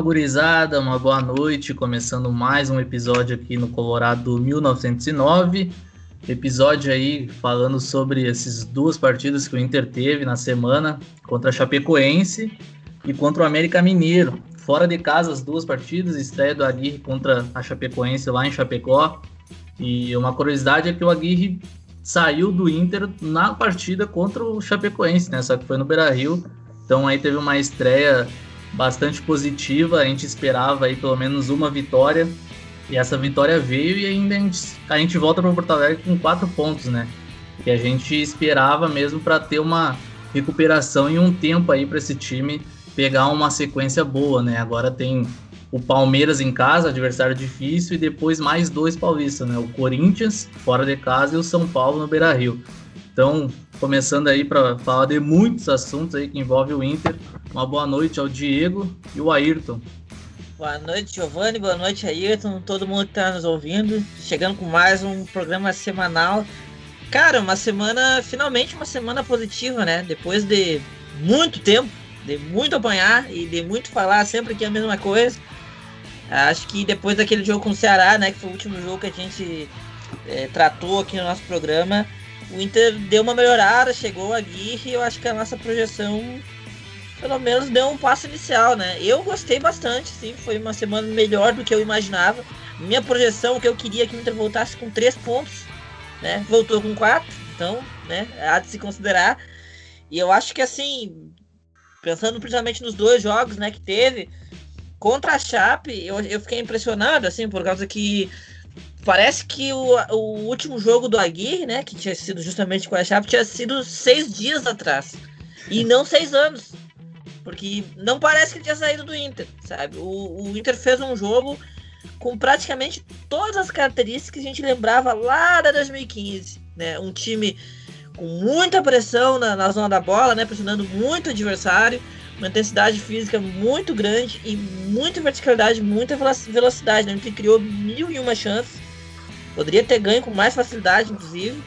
Fala gurizada, uma boa noite, começando mais um episódio aqui no Colorado 1909. Episódio aí falando sobre essas duas partidas que o Inter teve na semana contra a Chapecoense e contra o América Mineiro. Fora de casa as duas partidas, estreia do Aguirre contra a Chapecoense lá em Chapecó. E uma curiosidade é que o Aguirre saiu do Inter na partida contra o Chapecoense, né? Só que foi no Beira-Rio. Então aí teve uma estreia bastante positiva. A gente esperava aí pelo menos uma vitória. E essa vitória veio e ainda a gente, a gente volta para Porto Alegre com quatro pontos, né? Que a gente esperava mesmo para ter uma recuperação e um tempo aí para esse time pegar uma sequência boa, né? Agora tem o Palmeiras em casa, adversário difícil, e depois mais dois paulistas, né? O Corinthians fora de casa e o São Paulo no Beira-Rio. Então, começando aí para falar de muitos assuntos aí que envolvem o Inter. Uma boa noite ao Diego e o Ayrton. Boa noite, Giovanni. Boa noite, Ayrton. Todo mundo que está nos ouvindo. Chegando com mais um programa semanal. Cara, uma semana, finalmente uma semana positiva, né? Depois de muito tempo, de muito apanhar e de muito falar sempre que é a mesma coisa. Acho que depois daquele jogo com o Ceará, né? Que foi o último jogo que a gente é, tratou aqui no nosso programa o Inter deu uma melhorada, chegou a Guirre e eu acho que a nossa projeção pelo menos deu um passo inicial, né? Eu gostei bastante, sim, foi uma semana melhor do que eu imaginava. Minha projeção, que eu queria que o Inter voltasse com três pontos, né? Voltou com quatro, então, né? Há de se considerar. E eu acho que assim, pensando principalmente nos dois jogos, né, que teve, contra a Chape, eu, eu fiquei impressionado, assim, por causa que Parece que o, o último jogo do Aguirre, né, que tinha sido justamente com a Chape, tinha sido seis dias atrás. E não seis anos. Porque não parece que ele tinha saído do Inter, sabe? O, o Inter fez um jogo com praticamente todas as características que a gente lembrava lá da 2015. Né? Um time com muita pressão na, na zona da bola, né? pressionando muito o adversário, uma intensidade física muito grande e muita verticalidade, muita velocidade. Né? A gente criou mil e uma chances Poderia ter ganho com mais facilidade, inclusive.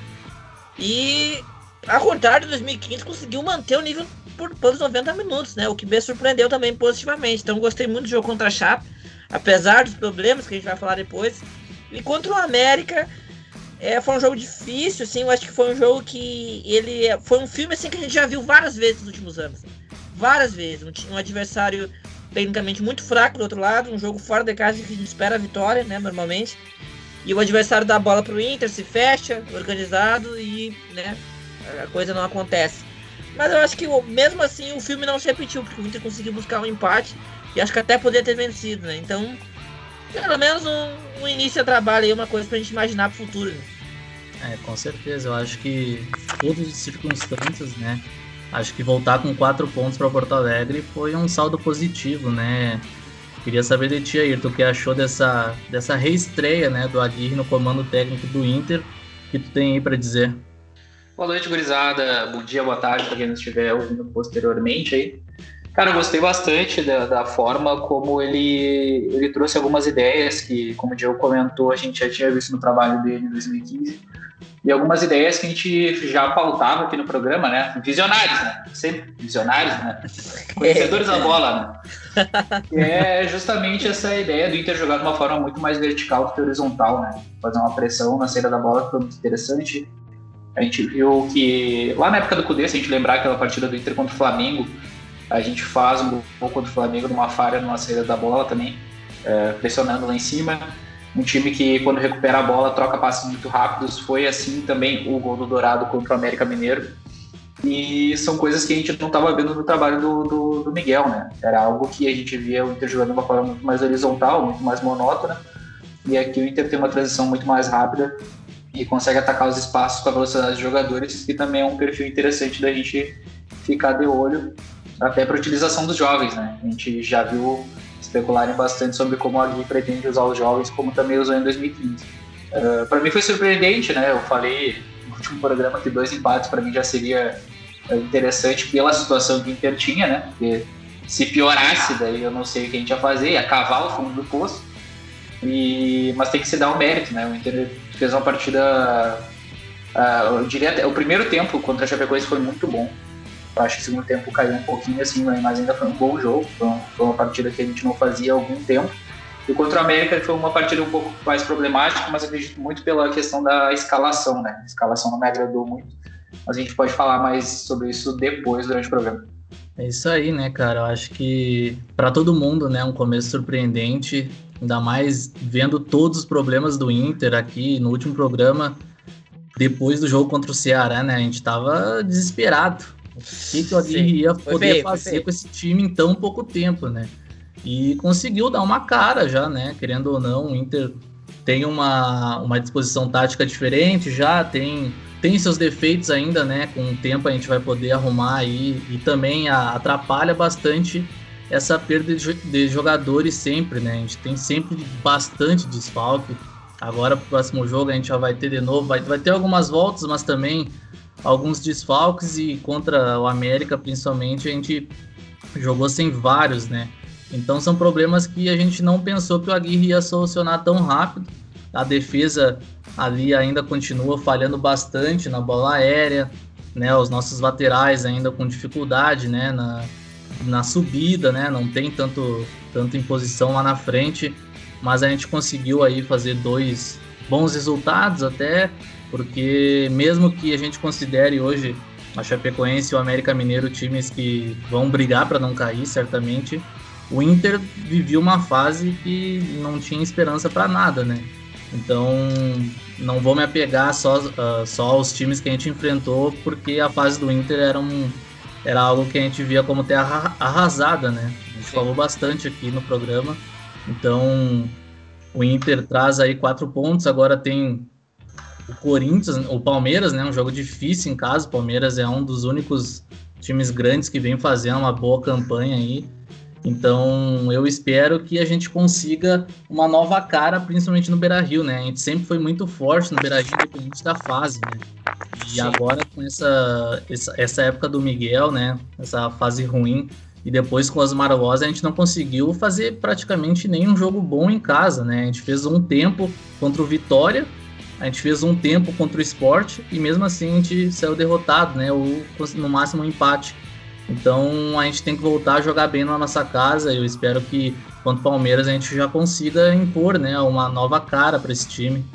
E, ao contrário de 2015, conseguiu manter o nível por pelos 90 minutos, né? O que me surpreendeu também positivamente. Então, gostei muito do jogo contra a Chape, apesar dos problemas que a gente vai falar depois. E contra o América, é, foi um jogo difícil, assim. Eu acho que foi um jogo que ele foi um filme assim que a gente já viu várias vezes nos últimos anos. Várias vezes. Um, um adversário tecnicamente muito fraco do outro lado, um jogo fora de casa que a gente espera a vitória, né? Normalmente. E o adversário dá a bola pro Inter, se fecha, organizado e, né, a coisa não acontece. Mas eu acho que mesmo assim o filme não se repetiu, porque o Inter conseguiu buscar um empate e acho que até poderia ter vencido, né? Então, pelo menos um, um início de trabalho aí, uma coisa pra gente imaginar pro futuro. Né? É, com certeza. Eu acho que todas as circunstâncias, né? Acho que voltar com quatro pontos para Porto Alegre foi um saldo positivo, né? Queria saber de ti, Ayrton, o que achou dessa, dessa reestreia né, do Aguirre no comando técnico do Inter, que tu tem aí para dizer. Boa noite, gurizada. Bom dia, boa tarde para quem nos estiver ouvindo posteriormente aí. Cara, eu gostei bastante da, da, forma como ele, ele trouxe algumas ideias que, como o Diego comentou, a gente já tinha visto no trabalho dele em 2015 e algumas ideias que a gente já pautava aqui no programa, né? Visionários, né? Sempre visionários, né? Conhecedores da bola, né? é justamente essa ideia do Inter jogar de uma forma muito mais vertical do que horizontal, né? Fazer uma pressão na saída da bola que foi muito interessante. A gente viu que lá na época do Cudê, se a gente lembrar aquela partida do Inter contra o Flamengo, a gente faz um gol contra o Flamengo numa falha numa saída da bola também, é, pressionando lá em cima um time que quando recupera a bola troca passes muito rápidos. Foi assim também o gol do Dourado contra o América Mineiro. E são coisas que a gente não estava vendo no trabalho do, do, do, Miguel, né? Era algo que a gente via o Inter jogando de uma forma muito mais horizontal, muito mais monótona. E aqui o Inter tem uma transição muito mais rápida e consegue atacar os espaços com a velocidade dos jogadores, que também é um perfil interessante da gente ficar de olho, até para utilização dos jovens, né? A gente já viu especularem bastante sobre como a Gui pretende usar os jovens, como também usou em 2015. Uh, para mim foi surpreendente, né? Eu falei no último programa que dois empates para mim já seria é, interessante pela situação que o Inter tinha, né? Porque se piorasse, daí eu não sei o que a gente ia fazer, ia cavar o fundo do poço. E, mas tem que se dar o um mérito, né? O Inter fez uma partida. Uh, eu diria, o primeiro tempo contra a Chapecoense foi muito bom. Eu acho que o segundo tempo caiu um pouquinho assim, mas ainda foi um bom jogo. Foi uma partida que a gente não fazia há algum tempo. E contra o América foi uma partida um pouco mais problemática, mas acredito muito pela questão da escalação, né? A escalação não me agradou muito. Mas a gente pode falar mais sobre isso depois, durante o programa. É isso aí, né, cara? Eu acho que para todo mundo, né, um começo surpreendente, ainda mais vendo todos os problemas do Inter aqui no último programa, depois do jogo contra o Ceará, né? A gente tava desesperado. O que, o Aguirre ia poder feio, fazer com esse time em tão pouco tempo, né? E conseguiu dar uma cara já, né? Querendo ou não, o Inter tem uma, uma disposição tática diferente já, tem, tem seus defeitos ainda, né? Com o tempo a gente vai poder arrumar aí e também a, atrapalha bastante essa perda de, de, jogadores sempre, né? A gente tem sempre bastante desfalque. Agora, pro próximo jogo, a gente já vai ter de novo, vai, vai ter algumas voltas, mas também alguns desfalques e contra o América, principalmente, a gente jogou sem vários, né? Então são problemas que a gente não pensou que o Aguirre ia solucionar tão rápido. A defesa ali ainda continua falhando bastante na bola aérea, né? Os nossos laterais ainda com dificuldade, né? Na, na subida, né? Não tem tanto, tanto imposição lá na frente, mas a gente conseguiu aí fazer dois bons resultados até, porque mesmo que a gente considere hoje a Chapecoense e o América Mineiro times que vão brigar para não cair, certamente o Inter vivia uma fase que não tinha esperança para nada, né? Então, não vou me apegar só, uh, só aos times que a gente enfrentou, porque a fase do Inter era, um, era algo que a gente via como terra arrasada, né? A gente Sim. falou bastante aqui no programa. Então, o Inter traz aí quatro pontos, agora tem o Corinthians, o Palmeiras, né? Um jogo difícil em casa. O Palmeiras é um dos únicos times grandes que vem fazendo uma boa campanha aí. Então eu espero que a gente consiga uma nova cara, principalmente no Beira Rio, né? A gente sempre foi muito forte no Beira Rio, independente da fase, né? E Sim. agora com essa, essa, essa, época do Miguel, né? Essa fase ruim, e depois com as Rosa, a gente não conseguiu fazer praticamente nenhum jogo bom em casa, né? A gente fez um tempo contra o Vitória, a gente fez um tempo contra o Esporte, e mesmo assim a gente saiu derrotado, né? Ou no máximo um empate. Então a gente tem que voltar a jogar bem na nossa casa. Eu espero que, quanto Palmeiras, a gente já consiga impor né, uma nova cara para esse time.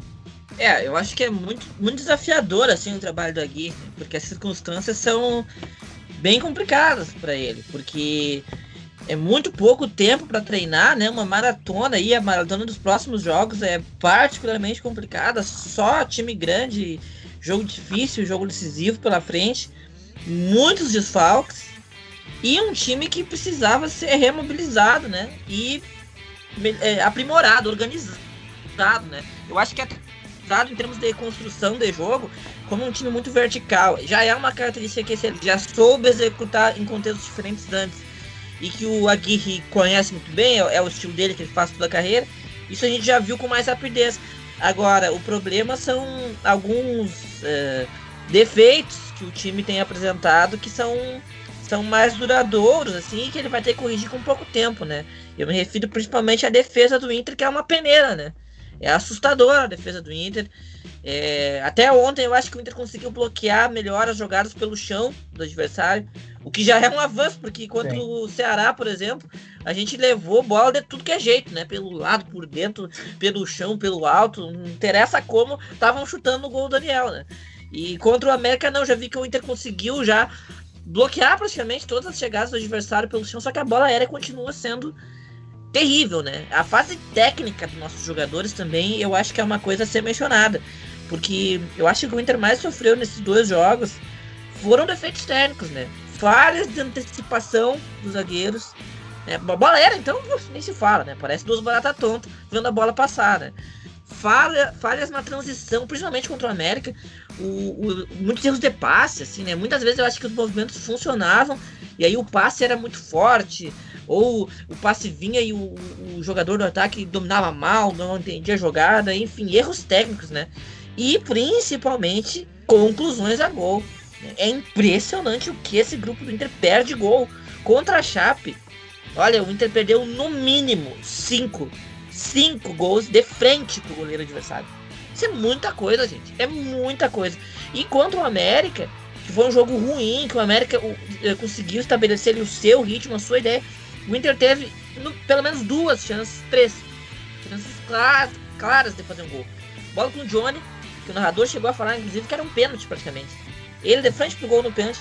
É, eu acho que é muito, muito desafiador assim o trabalho do Aguirre, porque as circunstâncias são bem complicadas para ele, porque é muito pouco tempo para treinar, né? Uma maratona aí, a maratona dos próximos jogos é particularmente complicada, só time grande, jogo difícil, jogo decisivo pela frente, muitos desfalques e um time que precisava ser remobilizado, né? E é, aprimorado, organizado, né? Eu acho que atrasado em termos de construção de jogo, como um time muito vertical, já é uma característica que ele já soube executar em contextos diferentes antes e que o Aguirre conhece muito bem, é, é o estilo dele que ele faz toda a carreira. Isso a gente já viu com mais rapidez. Agora, o problema são alguns é, defeitos que o time tem apresentado que são são mais duradouros, assim, que ele vai ter que corrigir com pouco tempo, né? Eu me refiro principalmente à defesa do Inter, que é uma peneira, né? É assustadora a defesa do Inter. É... Até ontem eu acho que o Inter conseguiu bloquear melhor as jogadas pelo chão do adversário, o que já é um avanço, porque contra Sim. o Ceará, por exemplo, a gente levou bola de tudo que é jeito, né? Pelo lado, por dentro, pelo chão, pelo alto, não interessa como, estavam chutando o gol do Daniel, né? E contra o América, não, já vi que o Inter conseguiu já bloquear praticamente todas as chegadas do adversário pelo chão, só que a bola aérea continua sendo terrível, né? A fase técnica dos nossos jogadores também, eu acho que é uma coisa a ser mencionada. Porque eu acho que o Inter mais sofreu nesses dois jogos foram defeitos técnicos, né? Falhas de antecipação dos zagueiros. Né? A bola aérea, então, nem se fala, né? Parece duas baratas tontas vendo a bola passar, né? Falha, falhas na transição, principalmente contra o América o, o, muitos erros de passe, assim, né? Muitas vezes eu acho que os movimentos funcionavam e aí o passe era muito forte, ou o passe vinha e o, o jogador do ataque dominava mal, não entendia a jogada, enfim, erros técnicos, né? E principalmente conclusões a gol. É impressionante o que esse grupo do Inter perde gol contra a Chape. Olha, o Inter perdeu no mínimo cinco, cinco gols de frente pro goleiro adversário. Isso é muita coisa, gente. É muita coisa. E contra o América, que foi um jogo ruim, que o América eh, conseguiu estabelecer o seu ritmo, a sua ideia. O Inter teve no, pelo menos duas chances, três. Chances claras, claras de fazer um gol. Bola com o Johnny, que o narrador chegou a falar, inclusive, que era um pênalti praticamente. Ele de frente pro gol no pênalti,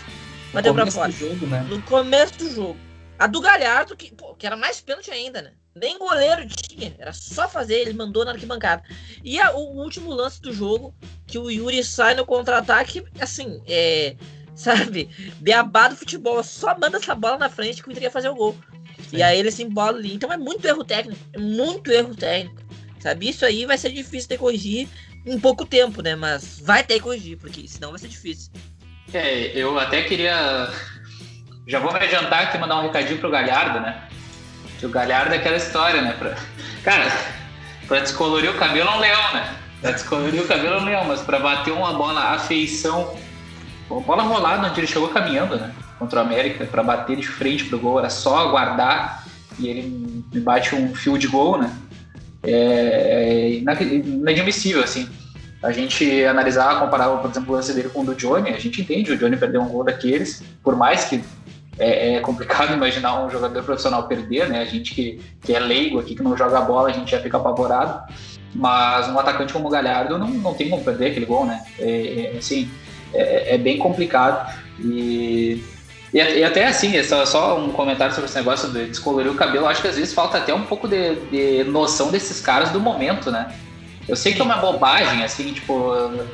bateu pra fora. Jogo, né? No começo do jogo. A do Galhardo, que, pô, que era mais pênalti ainda, né? Nem goleiro tinha, era só fazer, ele mandou na arquibancada. E a, o último lance do jogo, que o Yuri sai no contra-ataque, assim, é, sabe, beabá do futebol, só manda essa bola na frente que o Inter ia fazer o gol. Sim. E aí ele se embola ali. Então é muito erro técnico, é muito erro técnico. Sabe, isso aí vai ser difícil de corrigir em pouco tempo, né? Mas vai ter que corrigir, porque senão vai ser difícil. É, eu até queria. Já vou me adiantar aqui mandar um recadinho pro Galhardo, né? Que o Galhardo é aquela história, né? Pra... Cara, pra descolorir o cabelo é um leão, né? Pra descolorir o cabelo é um leão, mas pra bater uma bola afeição. Uma bola rolada onde ele chegou caminhando, né? Contra o América, pra bater de frente pro gol, era só aguardar e ele me bate um fio de gol, né? É, é inadmissível, assim. A gente analisar, comparar, por exemplo, o lance dele com o do Johnny, a gente entende, o Johnny perdeu um gol daqueles, por mais que é, é, complicado imaginar um jogador profissional perder, né? A gente que, que é leigo aqui, que não joga bola, a gente já fica apavorado. Mas um atacante como o Galhardo não, não tem como perder aquele gol, né? É, é assim, é, é, bem complicado. E, e, e, até assim, é só, só um comentário sobre esse negócio de descolorir o cabelo. Acho que às vezes falta até um pouco de, de noção desses caras do momento, né? Eu sei que é uma bobagem, assim, tipo, o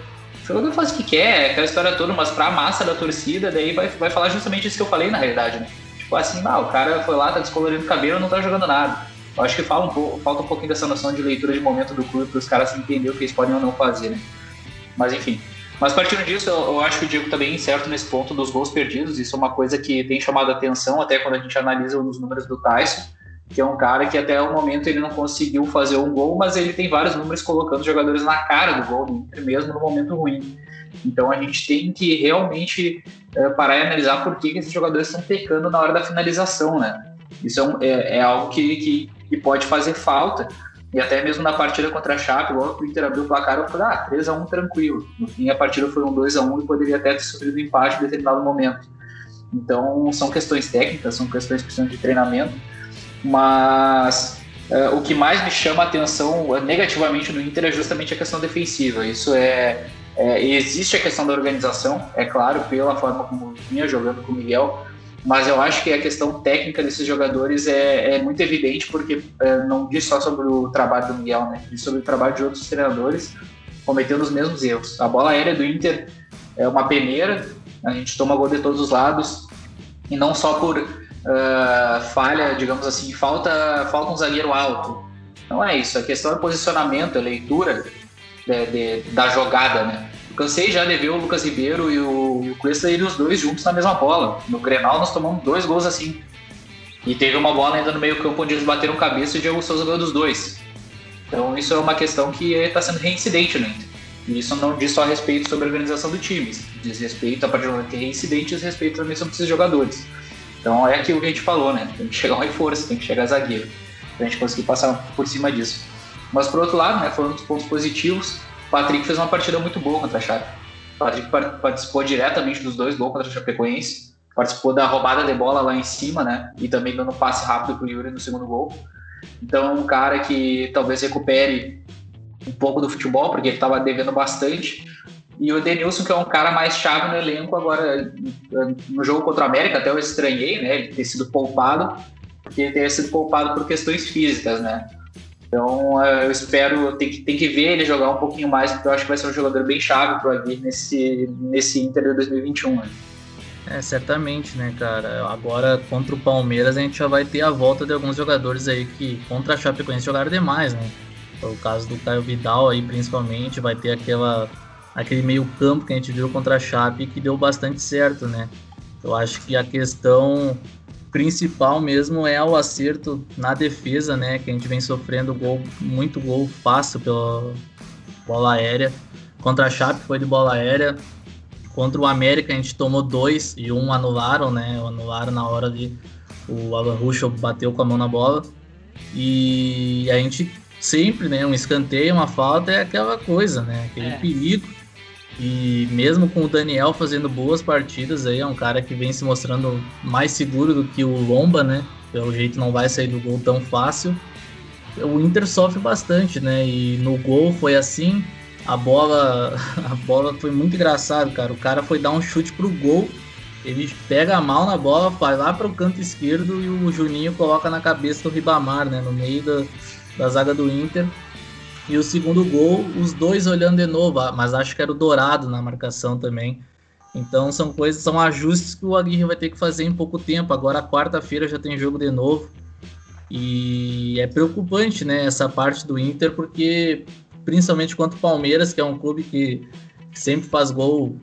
jogador faz o que quer, aquela história toda, mas pra massa da torcida, daí vai, vai falar justamente isso que eu falei na realidade, né? Tipo assim, ah, o cara foi lá, tá descolorindo o cabelo não tá jogando nada. Eu acho que fala um pouco, falta um pouquinho dessa noção de leitura de momento do clube para os caras entenderem o que eles podem ou não fazer, né? Mas enfim. Mas partindo disso, eu, eu acho que o Diego também certo nesse ponto dos gols perdidos. Isso é uma coisa que tem chamado a atenção até quando a gente analisa os números do Tyson que é um cara que até o momento ele não conseguiu fazer um gol, mas ele tem vários números colocando jogadores na cara do gol mesmo no momento ruim. Então a gente tem que realmente é, parar e analisar por que, que esses jogadores estão pecando na hora da finalização, né? Isso é, um, é, é algo que, que, que, pode fazer falta. E até mesmo na partida contra a Chape, logo que o Inter abriu o placar, eu falei, ah, 3x1 tranquilo. No fim, a partida foi um 2x1 e poderia até ter sofrido empate em determinado momento. Então, são questões técnicas, são questões que precisam de treinamento mas é, o que mais me chama a atenção é, negativamente no Inter é justamente a questão defensiva. Isso é, é, existe a questão da organização, é claro, pela forma como vinha jogando com o Miguel, mas eu acho que a questão técnica desses jogadores é, é muito evidente porque é, não diz só sobre o trabalho do Miguel, né? Diz sobre o trabalho de outros treinadores cometendo os mesmos erros. A bola aérea do Inter é uma peneira, a gente toma gol de todos os lados e não só por uh, falha, digamos assim, falta, falta um zagueiro alto. Não é isso, a questão é posicionamento, é leitura de, de, da jogada, né? Cansei já de ver o Lucas Ribeiro e o, e o Cuesta irem os dois juntos na mesma bola. No Grenal nós tomamos dois gols assim. E teve uma bola ainda no meio campo onde eles bateram cabeça e o Diego Souza ganhou dos dois. Então isso é uma questão que está sendo reincidente no Inter. E isso não diz só a respeito sobre a organização do time, diz respeito a partir do momento que é reincidente, diz respeito também sobre esses jogadores. Então é aquilo que a gente falou, né? Tem que chegar um reforço, tem que chegar zagueiro, pra gente conseguir passar por cima disso. Mas por outro lado, né, falando dos pontos positivos, Patrick fez uma partida muito boa contra a Chape. O Patrick participou diretamente dos dois gols contra a Chapecoense, participou da roubada de bola lá em cima, né? E também dando passe rápido pro Yuri no segundo gol. Então, um cara que talvez recupere um pouco do futebol, porque ele estava devendo bastante. E o Denilson, que é um cara mais chave no elenco, agora no jogo contra o América, até eu estranhei, né? Ele ter sido poupado, porque ele teria sido poupado por questões físicas, né? Então eu espero, tem que, tem que ver ele jogar um pouquinho mais, porque eu acho que vai ser um jogador bem chave para o Aguirre nesse, nesse Inter de 2021. Né? É, certamente, né, cara? Agora contra o Palmeiras a gente já vai ter a volta de alguns jogadores aí que contra a Chapecoense jogaram demais, né? O caso do Caio Vidal aí, principalmente, vai ter aquela aquele meio campo que a gente viu contra a Chape que deu bastante certo, né? Eu acho que a questão principal mesmo é o acerto na defesa, né? Que a gente vem sofrendo gol, muito gol fácil pela bola aérea. Contra a Chape foi de bola aérea. Contra o América a gente tomou dois e um anularam, né? Anularam na hora de o Alan Ruschel bateu com a mão na bola. E a gente sempre, né? Um escanteio, uma falta é aquela coisa, né? Aquele é. perigo E mesmo com o Daniel fazendo boas partidas aí, é um cara que vem se mostrando mais seguro do que o Lomba, né? Pelo jeito não vai sair do gol tão fácil. O Inter sofre bastante, né? E no gol foi assim, a bola, a bola foi muito engraçado, cara. O cara foi dar um chute pro gol, ele pega mão na bola, vai lá pro canto esquerdo e o Juninho coloca na cabeça do Ribamar, né? No meio da, da zaga do Inter. E o segundo gol, os dois olhando de novo, ah, mas acho que era o Dourado na marcação também. Então são coisas, são ajustes que o Aguirre vai ter que fazer em pouco tempo. Agora quarta-feira já tem jogo de novo. E é preocupante, né, essa parte do Inter, porque principalmente contra o Palmeiras, que é um clube que sempre faz gol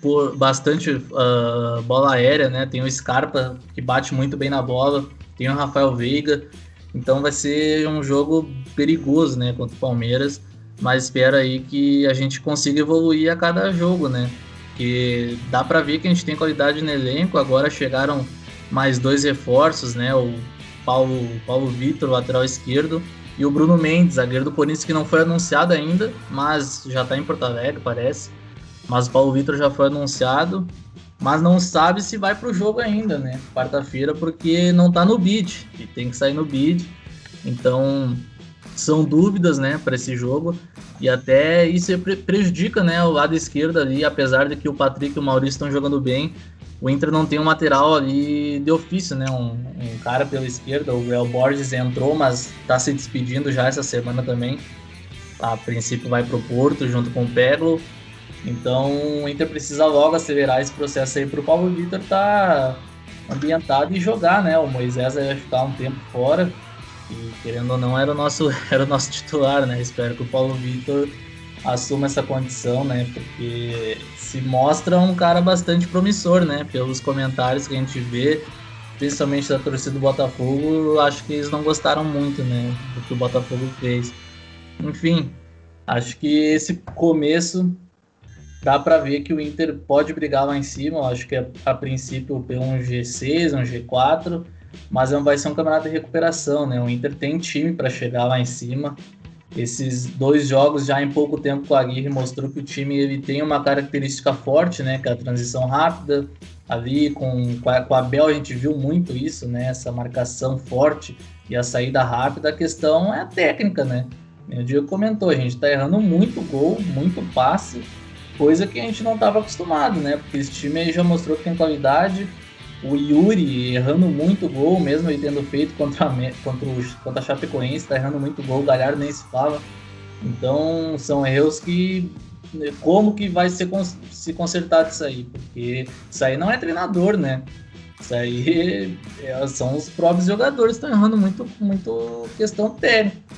por bastante uh, bola aérea, né? Tem o Scarpa que bate muito bem na bola, tem o Rafael Veiga. Então vai ser um jogo perigoso, né, contra o Palmeiras. Mas espero aí que a gente consiga evoluir a cada jogo, né? Que dá para ver que a gente tem qualidade no elenco. Agora chegaram mais dois reforços, né? O Paulo, Paulo Vitor, lateral esquerdo, e o Bruno Mendes, zagueiro do Corinthians, que não foi anunciado ainda, mas já está em Porto Alegre, parece. Mas o Paulo Vitor já foi anunciado mas não sabe se vai para o jogo ainda, né? Quarta-feira, porque não está no bid e tem que sair no bid. Então são dúvidas, né, para esse jogo e até isso prejudica, né, o lado esquerdo ali, apesar de que o Patrick e o Maurício estão jogando bem. O Inter não tem um lateral ali de ofício, né? Um, um cara pela esquerda, o Real Borges entrou, mas está se despedindo já essa semana também. A princípio vai para o Porto junto com o Peglo. Então o Inter precisa logo acelerar esse processo aí para o Paulo Vitor estar tá ambientado e jogar, né? O Moisés vai ficar um tempo fora e querendo ou não era o nosso era o nosso titular, né? Espero que o Paulo Vitor assuma essa condição, né? Porque se mostra um cara bastante promissor, né? Pelos comentários que a gente vê, principalmente da torcida do Botafogo, acho que eles não gostaram muito, né? Do que o Botafogo fez. Enfim, acho que esse começo dá para ver que o Inter pode brigar lá em cima. Eu acho que é, a princípio pelo um G6, um G4, mas não vai ser um campeonato de recuperação, né? O Inter tem time para chegar lá em cima. Esses dois jogos já em pouco tempo com a Aguirre mostrou que o time ele tem uma característica forte, né? Que é a transição rápida. Ali com, com a, a Bel a gente viu muito isso, né? Essa marcação forte e a saída rápida. A questão é a técnica, né? O Diego comentou, a gente tá errando muito gol, muito passe coisa que a gente não estava acostumado, né? Porque esse time aí já mostrou que tem qualidade. O Yuri errando muito gol, mesmo ele tendo feito contra a, contra, o, contra a Chapecoense, tá errando muito gol, o Galhardo nem se fala. Então são erros que. Como que vai ser, se consertar disso aí? Porque isso aí não é treinador, né? Isso aí é, são os próprios jogadores que estão errando muito, muito questão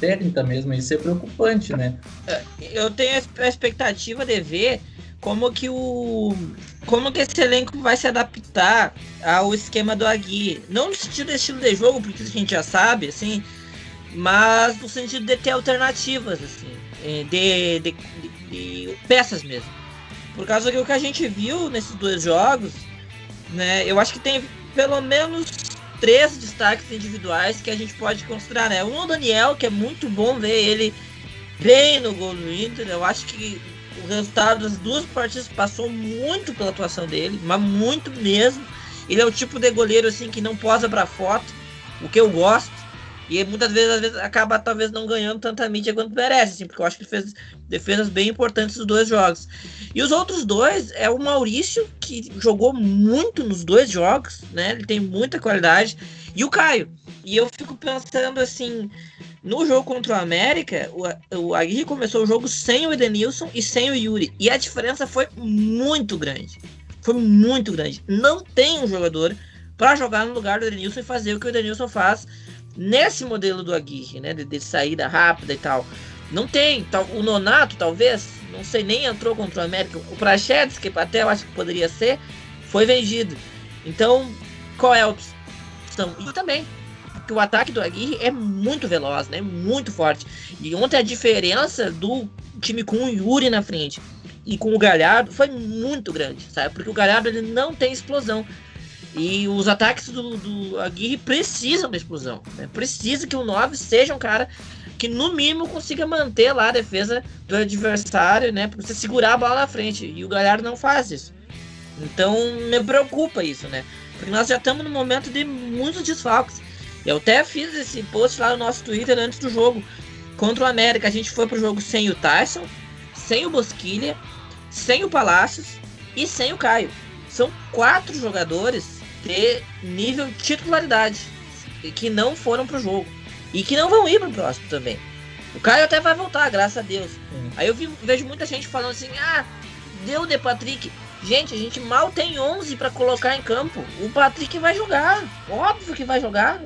técnica mesmo. Isso é preocupante, né? É, eu tenho a expectativa de ver como que o como que esse elenco vai se adaptar ao esquema do Agui. Não no sentido estilo de jogo, porque a gente já sabe, assim, mas no sentido de ter alternativas, assim, é, de, de, de, de peças mesmo. Por causa que o que a gente viu nesses dois jogos né? Eu acho que tem pelo menos três destaques individuais que a gente pode considerar, né? Um o Daniel, que é muito bom ver ele bem no gol do Inter. Eu acho que o resultado das duas partidas passou muito pela atuação dele, mas muito mesmo. Ele é o tipo de goleiro assim que não posa para foto, o que eu gosto. E muitas vezes, às vezes acaba talvez não ganhando tanta mídia quanto merece, assim, porque eu acho que ele fez defesas bem importantes nos dois jogos. E os outros dois é o Maurício, que jogou muito nos dois jogos, né? Ele tem muita qualidade, e o Caio. E eu fico pensando assim, no jogo contra o América, o, o Aguirre começou o jogo sem o Edenilson e sem o Yuri. E a diferença foi muito grande. Foi muito grande. Não tem um jogador para jogar no lugar do Edenilson e fazer o que o Edenilson faz nesse modelo do Aguirre, né? De, de saída rápida e tal. Não tem. Tal, o Nonato, talvez, não sei, nem entrou contra o América. O Prachedes, que até eu acho que poderia ser, foi vendido. Então, qual é a opção? E também, que o ataque do Aguirre é muito veloz, né? Muito forte. E ontem a diferença do time com o Yuri na frente e com o Galhardo foi muito grande, sabe? Porque o Galhardo ele não tem explosão. E os ataques do, do Aguirre precisam da explosão. Né? Precisa que o 9 seja um cara que no mínimo consiga manter lá a defesa do adversário, né? Pra você segurar a bola na frente. E o Galhardo não faz isso. Então me preocupa isso, né? Porque nós já estamos no momento de muitos desfalques. Eu até fiz esse post lá no nosso Twitter antes do jogo. Contra o América, a gente foi pro jogo sem o Tyson, sem o Bosquilha, sem o Palácios e sem o Caio. São quatro jogadores de nível titularidade que não foram pro jogo e que não vão ir pro próximo também. O Caio até vai voltar, graças a Deus. Aí eu vi, vejo muita gente falando assim: ah, deu de Patrick. Gente, a gente mal tem 11 para colocar em campo. O Patrick vai jogar. Óbvio que vai jogar.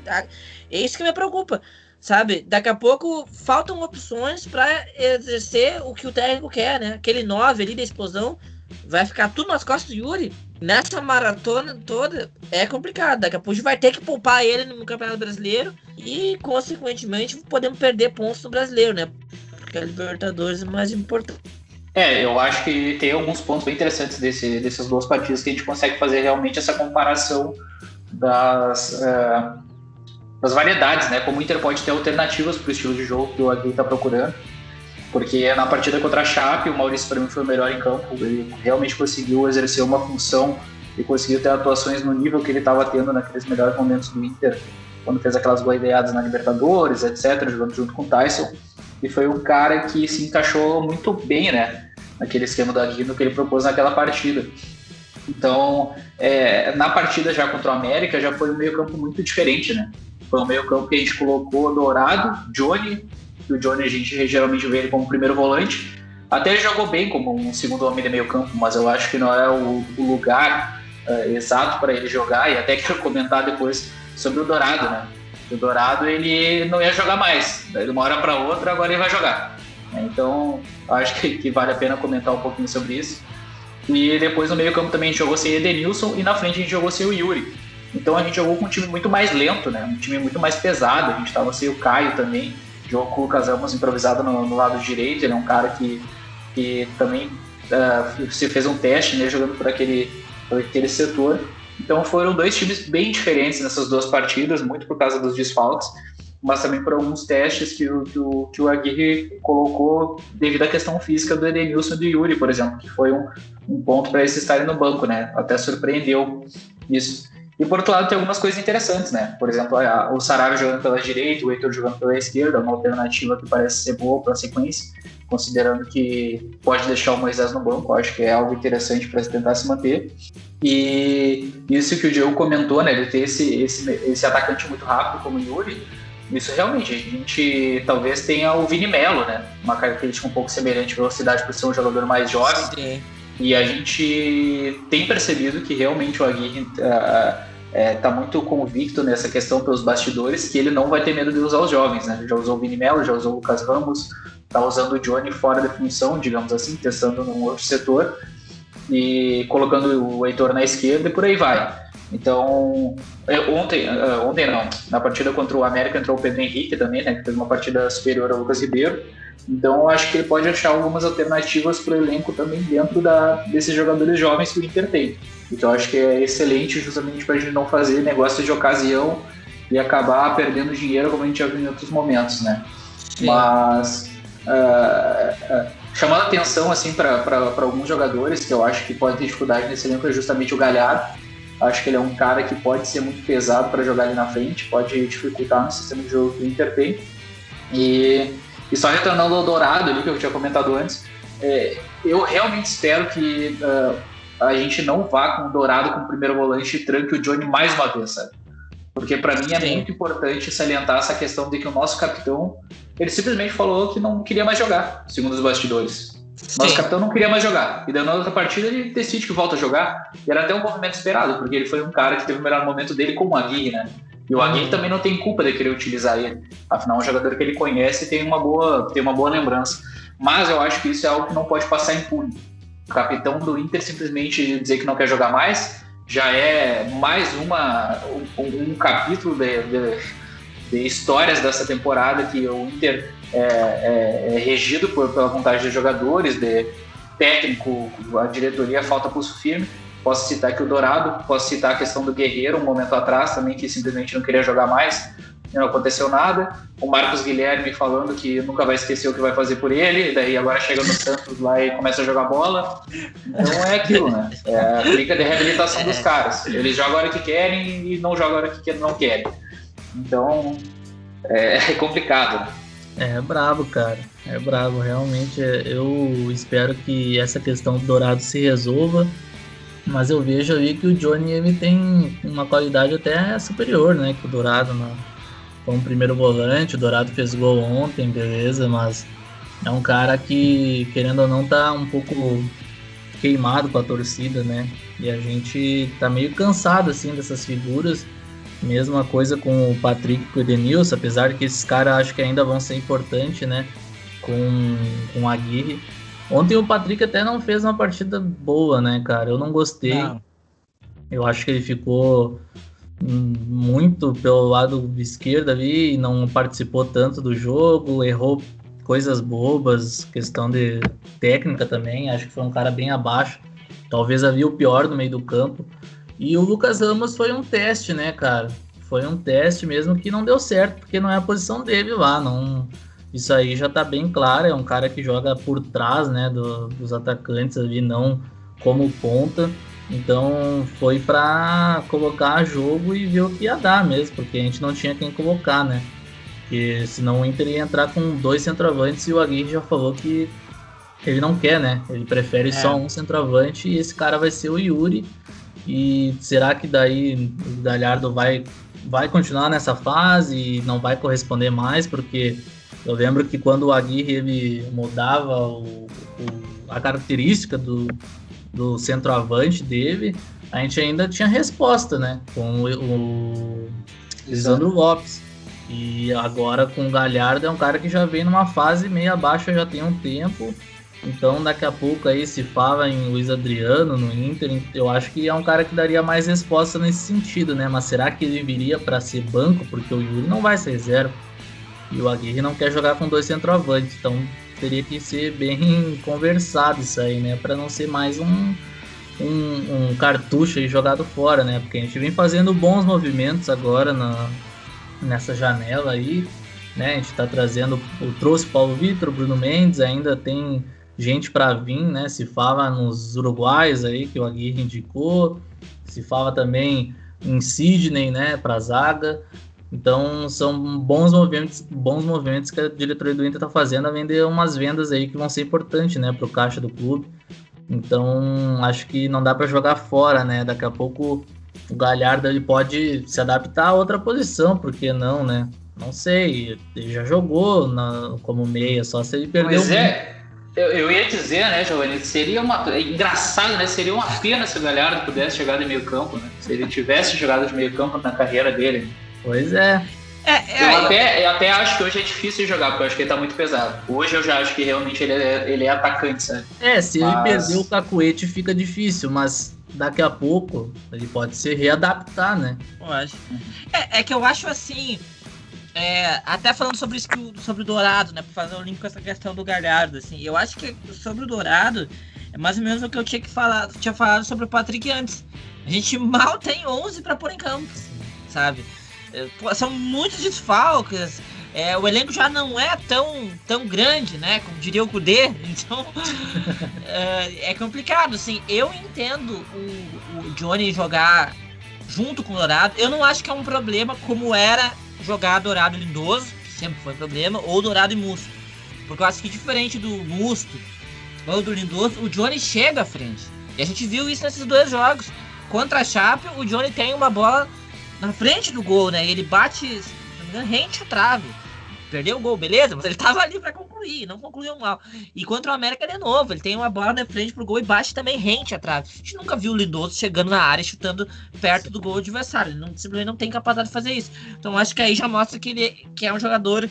É isso que me preocupa. Sabe? Daqui a pouco faltam opções para exercer o que o técnico quer, né? Aquele 9 ali da explosão vai ficar tudo nas costas do Yuri. Nessa maratona toda é complicado. Daqui a pouco a gente vai ter que poupar ele no Campeonato Brasileiro e, consequentemente, podemos perder pontos no Brasileiro, né? Porque a Libertadores é mais importante. É, eu acho que tem alguns pontos bem interessantes desse, desses duas partidas que a gente consegue fazer realmente essa comparação das, uh, das variedades, né? Como o Inter pode ter alternativas para o estilo de jogo que o Agui está procurando. Porque na partida contra a Chape, o Maurício para mim foi o melhor em campo. Ele realmente conseguiu exercer uma função e conseguiu ter atuações no nível que ele estava tendo naqueles melhores momentos do Inter, quando fez aquelas goleadas na Libertadores, etc., jogando junto com o Tyson e foi um cara que se encaixou muito bem, né, naquele esquema do Aguirre que ele propôs naquela partida. Então, é, na partida já contra o América, já foi um meio-campo muito diferente, né? Foi um meio-campo que a gente colocou Dourado, Johnny, o Johnny a gente geralmente vê ele como primeiro volante. Até ele jogou bem como um segundo homem de meio-campo, mas eu acho que não é o, o lugar é, exato para ele jogar. E até quero comentar depois sobre o Dourado, né? O Dourado ele não ia jogar mais. De uma hora para outra, agora ele vai jogar. Então, acho que, que, vale a pena comentar um pouquinho sobre isso. E depois no meio-campo também a gente jogou sem Edenilson e na frente a gente jogou sem o Yuri. Então a gente jogou com um time muito mais lento, né? Um time muito mais pesado. A gente estava sem o Caio também. Jogou com o Lucas Ramos improvisado no, no, lado direito. Ele é um cara que, que também uh, se fez um teste, né? Jogando por aquele, por aquele setor. Então foram dois times bem diferentes nessas duas partidas, muito por causa dos desfalques, mas também por alguns testes que o, que o, que o Aguirre colocou devido à questão física do Edenilson e do Yuri, por exemplo, que foi um, um ponto para eles estarem no banco, né? Até surpreendeu isso. E por outro lado, tem algumas coisas interessantes, né? Por exemplo, a, o Saravia jogando pela direita, o Heitor jogando pela esquerda, uma alternativa que parece ser boa para a sequência, considerando que pode deixar o Moisés no banco, acho que é algo interessante para tentar se manter. E isso que o Diego comentou, né? Ele ter esse, esse, esse atacante muito rápido como o Yuri, isso realmente, a gente talvez tenha o Vini Melo, né? Uma característica um pouco semelhante à velocidade por ser um jogador mais jovem. Sim. E a gente tem percebido que realmente o Aguirre uh, é, tá muito convicto nessa questão pelos bastidores que ele não vai ter medo de usar os jovens, né? Já usou o Vini Melo, já usou o Lucas Ramos, tá usando o Johnny fora da função, digamos assim, testando num outro setor e colocando o Heitor na esquerda e por aí vai. Então, é, ontem, é, ontem não, na partida contra o América entrou o Pedro Henrique também, né, que fez uma partida superior ao Lucas Ribeiro. Então, acho que ele pode achar algumas alternativas para o elenco também dentro da, desses jogadores jovens que o Inter tem. Então, acho que é excelente justamente para a gente não fazer negócio de ocasião e acabar perdendo dinheiro como a gente já viu em outros momentos, né? Sim. Mas uh, uh, chamando atenção assim para alguns jogadores que eu acho que podem ter dificuldade nesse elenco é justamente o Galhardo. Acho que ele é um cara que pode ser muito pesado para jogar ali na frente, pode dificultar no sistema de jogo que o Inter tem. E, e só retornando ao Dourado ali que eu tinha comentado antes, é, eu realmente espero que uh, a gente não vá com o Dourado como primeiro volante e tranque o Johnny mais uma vez, sabe? Porque para mim é muito importante salientar essa questão de que o nosso capitão, ele simplesmente falou que não queria mais jogar, segundo os bastidores. Nosso capitão não queria mais jogar. E na outra partida ele decide que volta a jogar. E era até um movimento esperado, porque ele foi um cara que teve o melhor momento dele com o Aguirre, né? E o Aguirre uhum. também não tem culpa de querer utilizar ele. Afinal, é um jogador que ele conhece e tem uma boa, tem uma boa lembrança. Mas eu acho que isso é algo que não pode passar impune. O capitão do Inter simplesmente dizer que não quer jogar mais já é mais uma, um, um capítulo de, de, de, histórias dessa temporada que o Inter é, é, é regido por, pela vontade dos jogadores, de técnico, a diretoria falta pulso firme. Posso citar aqui o Dourado, posso citar a questão do Guerreiro, um momento atrás também, que simplesmente não queria jogar mais. Não aconteceu nada. O Marcos Guilherme falando que nunca vai esquecer o que vai fazer por ele, daí agora chega no Santos lá e começa a jogar bola. Então é aquilo, né? É a clínica de reabilitação dos caras. Eles jogam a hora que querem e não jogam a hora que não querem. Então é, é complicado. É brabo, cara. É brabo. Realmente eu espero que essa questão do Dourado se resolva mas eu vejo aí que o Johnny ele tem uma qualidade até superior, né? Que o Dourado no, como primeiro volante. O Dourado fez gol ontem, beleza, mas é um cara que, querendo ou não, tá um pouco queimado com a torcida, né? E a gente tá meio cansado, assim, dessas figuras. Mesma coisa com o Patrick e o Edenilson, apesar de que esses caras acho que ainda vão ser importantes, né? Com, com a Aguirre. Ontem o Patrick até não fez uma partida boa, né, cara? Eu não gostei. Não. Eu acho que ele ficou muito pelo lado esquerdo ali não participou tanto do jogo, errou coisas bobas, questão de técnica também. Acho que foi um cara bem abaixo. Talvez havia o pior no meio do campo. E o Lucas Ramos foi um teste, né, cara? Foi um teste mesmo que não deu certo, porque não é a posição dele lá. Não, isso aí já tá bem claro, é um cara que joga por trás, né, do, dos atacantes ali, não como ponta. Então foi para colocar jogo e ver o que ia dar mesmo, porque a gente não tinha quem colocar, né? Porque senão o Inter ia entrar com dois centroavantes e o Aguirre já falou que ele não quer, né? Ele prefere é. só um centroavante e esse cara vai ser o Yuri. E será que daí o Galhardo vai, vai continuar nessa fase e não vai corresponder mais? Porque eu lembro que quando o Aguirre ele mudava o, o, a característica do, do centroavante dele, a gente ainda tinha resposta, né? Com o, o Lisandro Lopes. E agora com o Galhardo é um cara que já vem numa fase meio abaixo já tem um tempo. Então daqui a pouco aí se fala em Luiz Adriano no Inter, eu acho que é um cara que daria mais resposta nesse sentido, né? Mas será que ele viria para ser banco? Porque o Yuri não vai ser reserva. E o Aguirre não quer jogar com dois centroavantes, então teria que ser bem conversado isso aí, né? Para não ser mais um, um, um, cartucho aí jogado fora, né? Porque a gente vem fazendo bons movimentos agora na, nessa janela aí, né? A gente está trazendo, o trouxe Paulo Vitor, Bruno Mendes, ainda tem gente para vir, né? Se fala nos uruguaios aí que o Aguirre indicou, se fala também em Sidney, né? Para zaga. Então são bons movimentos, bons movimentos que a diretoria do Inter está fazendo a vender umas vendas aí que vão ser importantes, né, para o caixa do clube. Então acho que não dá para jogar fora, né? Daqui a pouco o Galhardo ele pode se adaptar a outra posição, porque não, né? Não sei, ele já jogou na, como meia, só se ele perdeu. Pois é, eu, eu, ia dizer, né, Giovanni, seria uma. É engraçado, né? Seria uma pena se o Galhardo pudesse jogar de meio campo, né? Se ele tivesse jogado de meio campo na carreira dele. Pois é. É, é, eu, até, eu até acho que hoje é difícil jogar, porque eu acho que ele tá muito pesado. Hoje eu já acho que realmente ele é, ele é atacante, sabe? É, se mas... ele perder o cacuete fica difícil, mas daqui a pouco ele pode se readaptar, né? Eu acho. É, é que eu acho assim. É, até falando sobre isso sobre o Dourado, né? Pra fazer o um link com essa questão do Galhardo, assim. Eu acho que sobre o Dourado é mais ou menos o que eu tinha que falar, tinha falado sobre o Patrick antes. A gente mal tem 11 para pôr em campo, sabe? É, são muitos desfalques. É, o elenco já não é tão, tão grande, né? Como diria o Kudê. Então é, é, complicado. Assim, eu entendo o, o Johnny jogar junto com o Dourado. Eu não acho que é um problema como era jogar Dourado e Lindoso, que sempre foi problema, ou Dourado e Musto. Porque eu acho que diferente do Musto ou do Lindoso, o Johnny chega à frente. E a gente viu isso nesses dois jogos. Contra a Chape, o Johnny tem uma bola na frente do gol, né? Ele bate, rente a trave. Perdeu o gol, beleza? Mas ele tava ali para concluir, não concluiu mal. E contra o América de novo, ele tem uma bola na frente pro gol e bate também rente a trave. A gente nunca viu o Lindoso chegando na área chutando perto do gol adversário. Ele não, simplesmente não tem capacidade de fazer isso. Então acho que aí já mostra que ele que é um jogador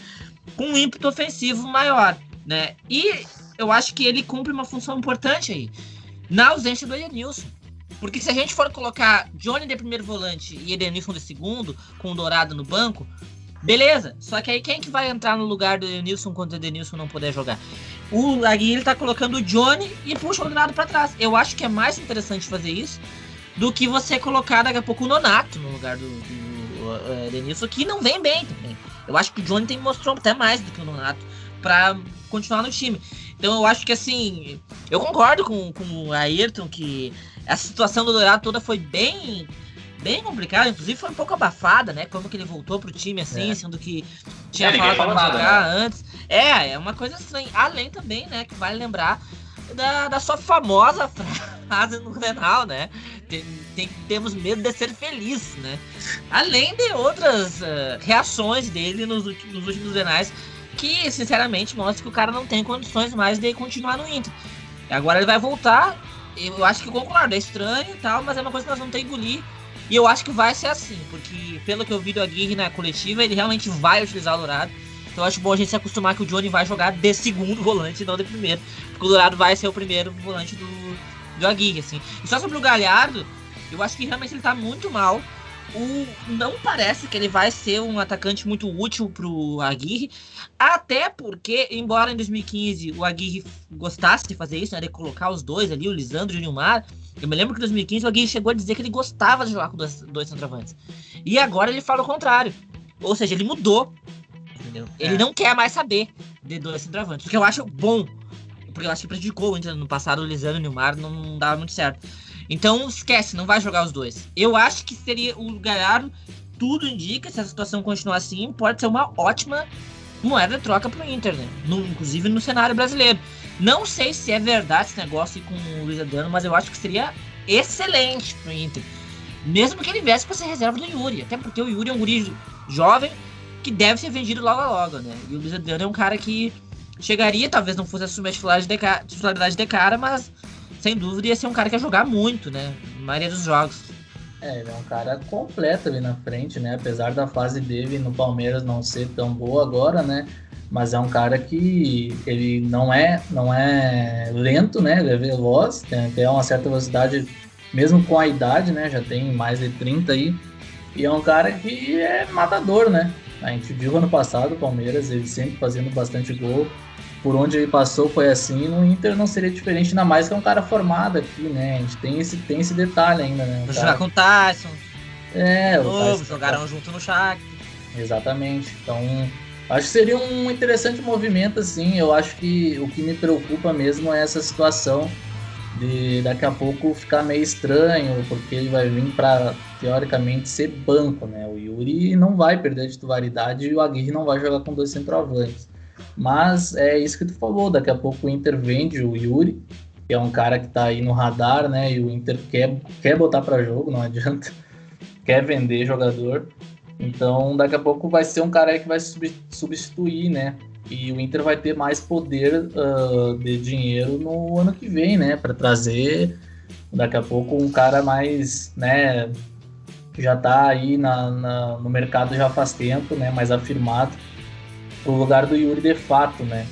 com um ímpeto ofensivo maior, né? E eu acho que ele cumpre uma função importante aí. Na ausência do Edenilson. Porque se a gente for colocar Johnny de primeiro volante e Edenilson de segundo, com o Dourado no banco, beleza. Só que aí quem que vai entrar no lugar do Edenilson quando o Edenilson não puder jogar? O Aguirre tá colocando o Johnny e puxa o Dourado para trás. Eu acho que é mais interessante fazer isso do que você colocar daqui a pouco o Nonato no lugar do, do Denilson, que não vem bem também. Eu acho que o Johnny tem mostrou até mais do que o Nonato para continuar no time. Então eu acho que assim, eu concordo com, com o Ayrton que essa situação do Dourado toda foi bem bem complicada, inclusive foi um pouco abafada, né? Como que ele voltou pro time assim, é. sendo que tinha é, falado pra jogar né? antes. É, é uma coisa estranha. Além também, né, que vale lembrar da, da sua famosa frase no Grenal, né? Tem, tem, temos medo de ser feliz, né? Além de outras uh, reações dele nos, nos últimos Grenais, que sinceramente mostra que o cara não tem condições mais de continuar no Inter. Agora ele vai voltar, eu acho que concordo, é estranho e tal, mas é uma coisa que nós ter que engolir. E eu acho que vai ser assim, porque pelo que eu vi do Aguirre na coletiva, ele realmente vai utilizar o Dourado. Então eu acho bom a gente se acostumar que o Johnny vai jogar de segundo volante e não de primeiro. Porque o Dourado vai ser o primeiro volante do, do Aguirre, assim. E só sobre o Galhardo, eu acho que realmente ele tá muito mal. O, não parece que ele vai ser um atacante muito útil pro Aguirre. Até porque, embora em 2015 o Aguirre gostasse de fazer isso, né, de colocar os dois ali, o Lisandro e o Nilmar, eu me lembro que em 2015 o Aguirre chegou a dizer que ele gostava de jogar com dois, dois centroavantes. E agora ele fala o contrário. Ou seja, ele mudou. Entendeu? É. Ele não quer mais saber de dois centroavantes. O que eu acho bom. Porque eu acho que prejudicou o no passado, o Lisandro e o Nilmar não, não dava muito certo. Então esquece, não vai jogar os dois. Eu acho que seria o Galhardo, tudo indica, se a situação continuar assim, pode ser uma ótima moeda de troca pro Inter, né? No, inclusive no cenário brasileiro. Não sei se é verdade esse negócio com o Luiz Adriano, mas eu acho que seria excelente pro Inter. Mesmo que ele viesse para ser reserva do Yuri. Até porque o Yuri é um guri jovem que deve ser vendido logo logo, né? E o Luiz Adriano é um cara que chegaria, talvez não fosse assumir a titularidade de cara mas sem dúvida ia ser um cara que ia jogar muito, né? Na maioria dos jogos. É, ele é um cara completo ali na frente, né? Apesar da fase dele no Palmeiras não ser tão boa agora, né? Mas é um cara que ele não é, não é lento, né? Ele é veloz, tem até uma certa velocidade, mesmo com a idade, né? Já tem mais de 30 aí. E é um cara que é matador, né? A gente viu ano passado o Palmeiras, ele sempre fazendo bastante gol por onde ele passou foi assim, no Inter não seria diferente, ainda mais que é um cara formado aqui, né? A gente tem esse, tem esse detalhe ainda, né? Um jogar com o Tyson. É, o Tyson, jogaram junto no Shakhtar. Exatamente. Então, acho que seria um interessante movimento, assim. Eu acho que o que me preocupa mesmo é essa situação de daqui a pouco ficar meio estranho, porque ele vai vir para teoricamente ser banco, né? O Yuri não vai perder a titularidade e o Aguirre não vai jogar com dois centroavantes. Mas é isso que tu falou, daqui a pouco o Inter vende o Yuri, que é um cara que tá aí no radar, né? E o Inter quer, quer botar para jogo, não adianta. Quer vender jogador. Então, daqui a pouco vai ser um cara que vai substituir, né? E o Inter vai ter mais poder uh, de dinheiro no ano que vem, né? Para trazer daqui a pouco um cara mais, né? Que já tá aí na, na, no mercado já faz tempo, né? Mais afirmado pro lugar do Yuri de fato, né?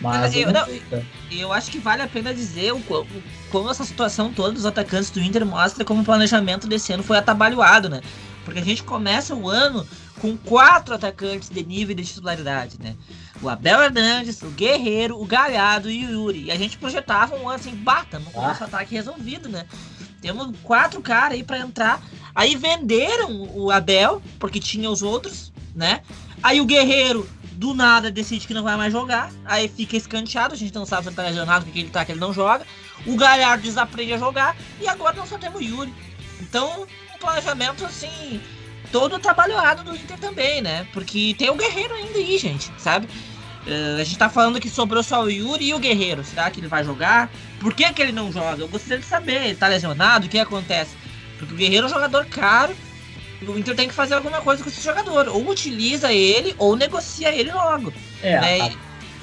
Mas eu, não, eu acho que vale a pena dizer o, como essa situação toda dos atacantes do Inter mostra como o planejamento desse ano foi atabalhoado, né? Porque a gente começa o ano com quatro atacantes de nível de titularidade, né? O Abel Hernandes, o Guerreiro, o Galhardo e o Yuri. E a gente projetava um ano assim, bata, no ah. nosso ataque resolvido, né? Temos quatro caras aí para entrar. Aí venderam o Abel, porque tinha os outros, né? Aí o Guerreiro do nada decide que não vai mais jogar, aí fica escanteado, a gente não sabe se ele tá lesionado, porque ele tá que ele não joga. O Galhardo desaprende a jogar e agora nós só temos o Yuri. Então, um planejamento assim, todo trabalhado do Inter também, né? Porque tem o Guerreiro ainda aí, gente, sabe? Uh, a gente tá falando que sobrou só o Yuri e o Guerreiro. Será que ele vai jogar? Por que, que ele não joga? Eu gostaria de saber. Ele tá lesionado? O que acontece? Porque o Guerreiro é um jogador caro o Inter tem que fazer alguma coisa com esse jogador. Ou utiliza ele, ou negocia ele logo. É, né?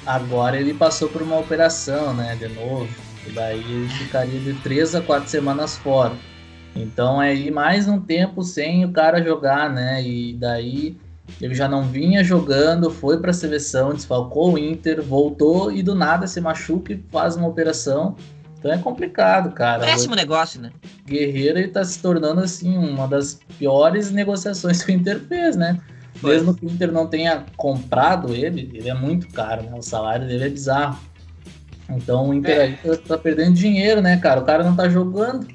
a, agora ele passou por uma operação, né? De novo. E daí ele ficaria de três a quatro semanas fora. Então é aí mais um tempo sem o cara jogar, né? E daí ele já não vinha jogando, foi para a seleção, desfalcou o Inter, voltou e do nada se machuca e faz uma operação. Então é complicado, cara. Péssimo negócio, né? Guerreiro ele tá se tornando assim uma das piores negociações que o Inter fez, né? Foi. Mesmo que o Inter não tenha comprado ele, ele é muito caro, né? O salário dele é bizarro. Então o Inter é. aí tá, tá perdendo dinheiro, né, cara? O cara não tá jogando.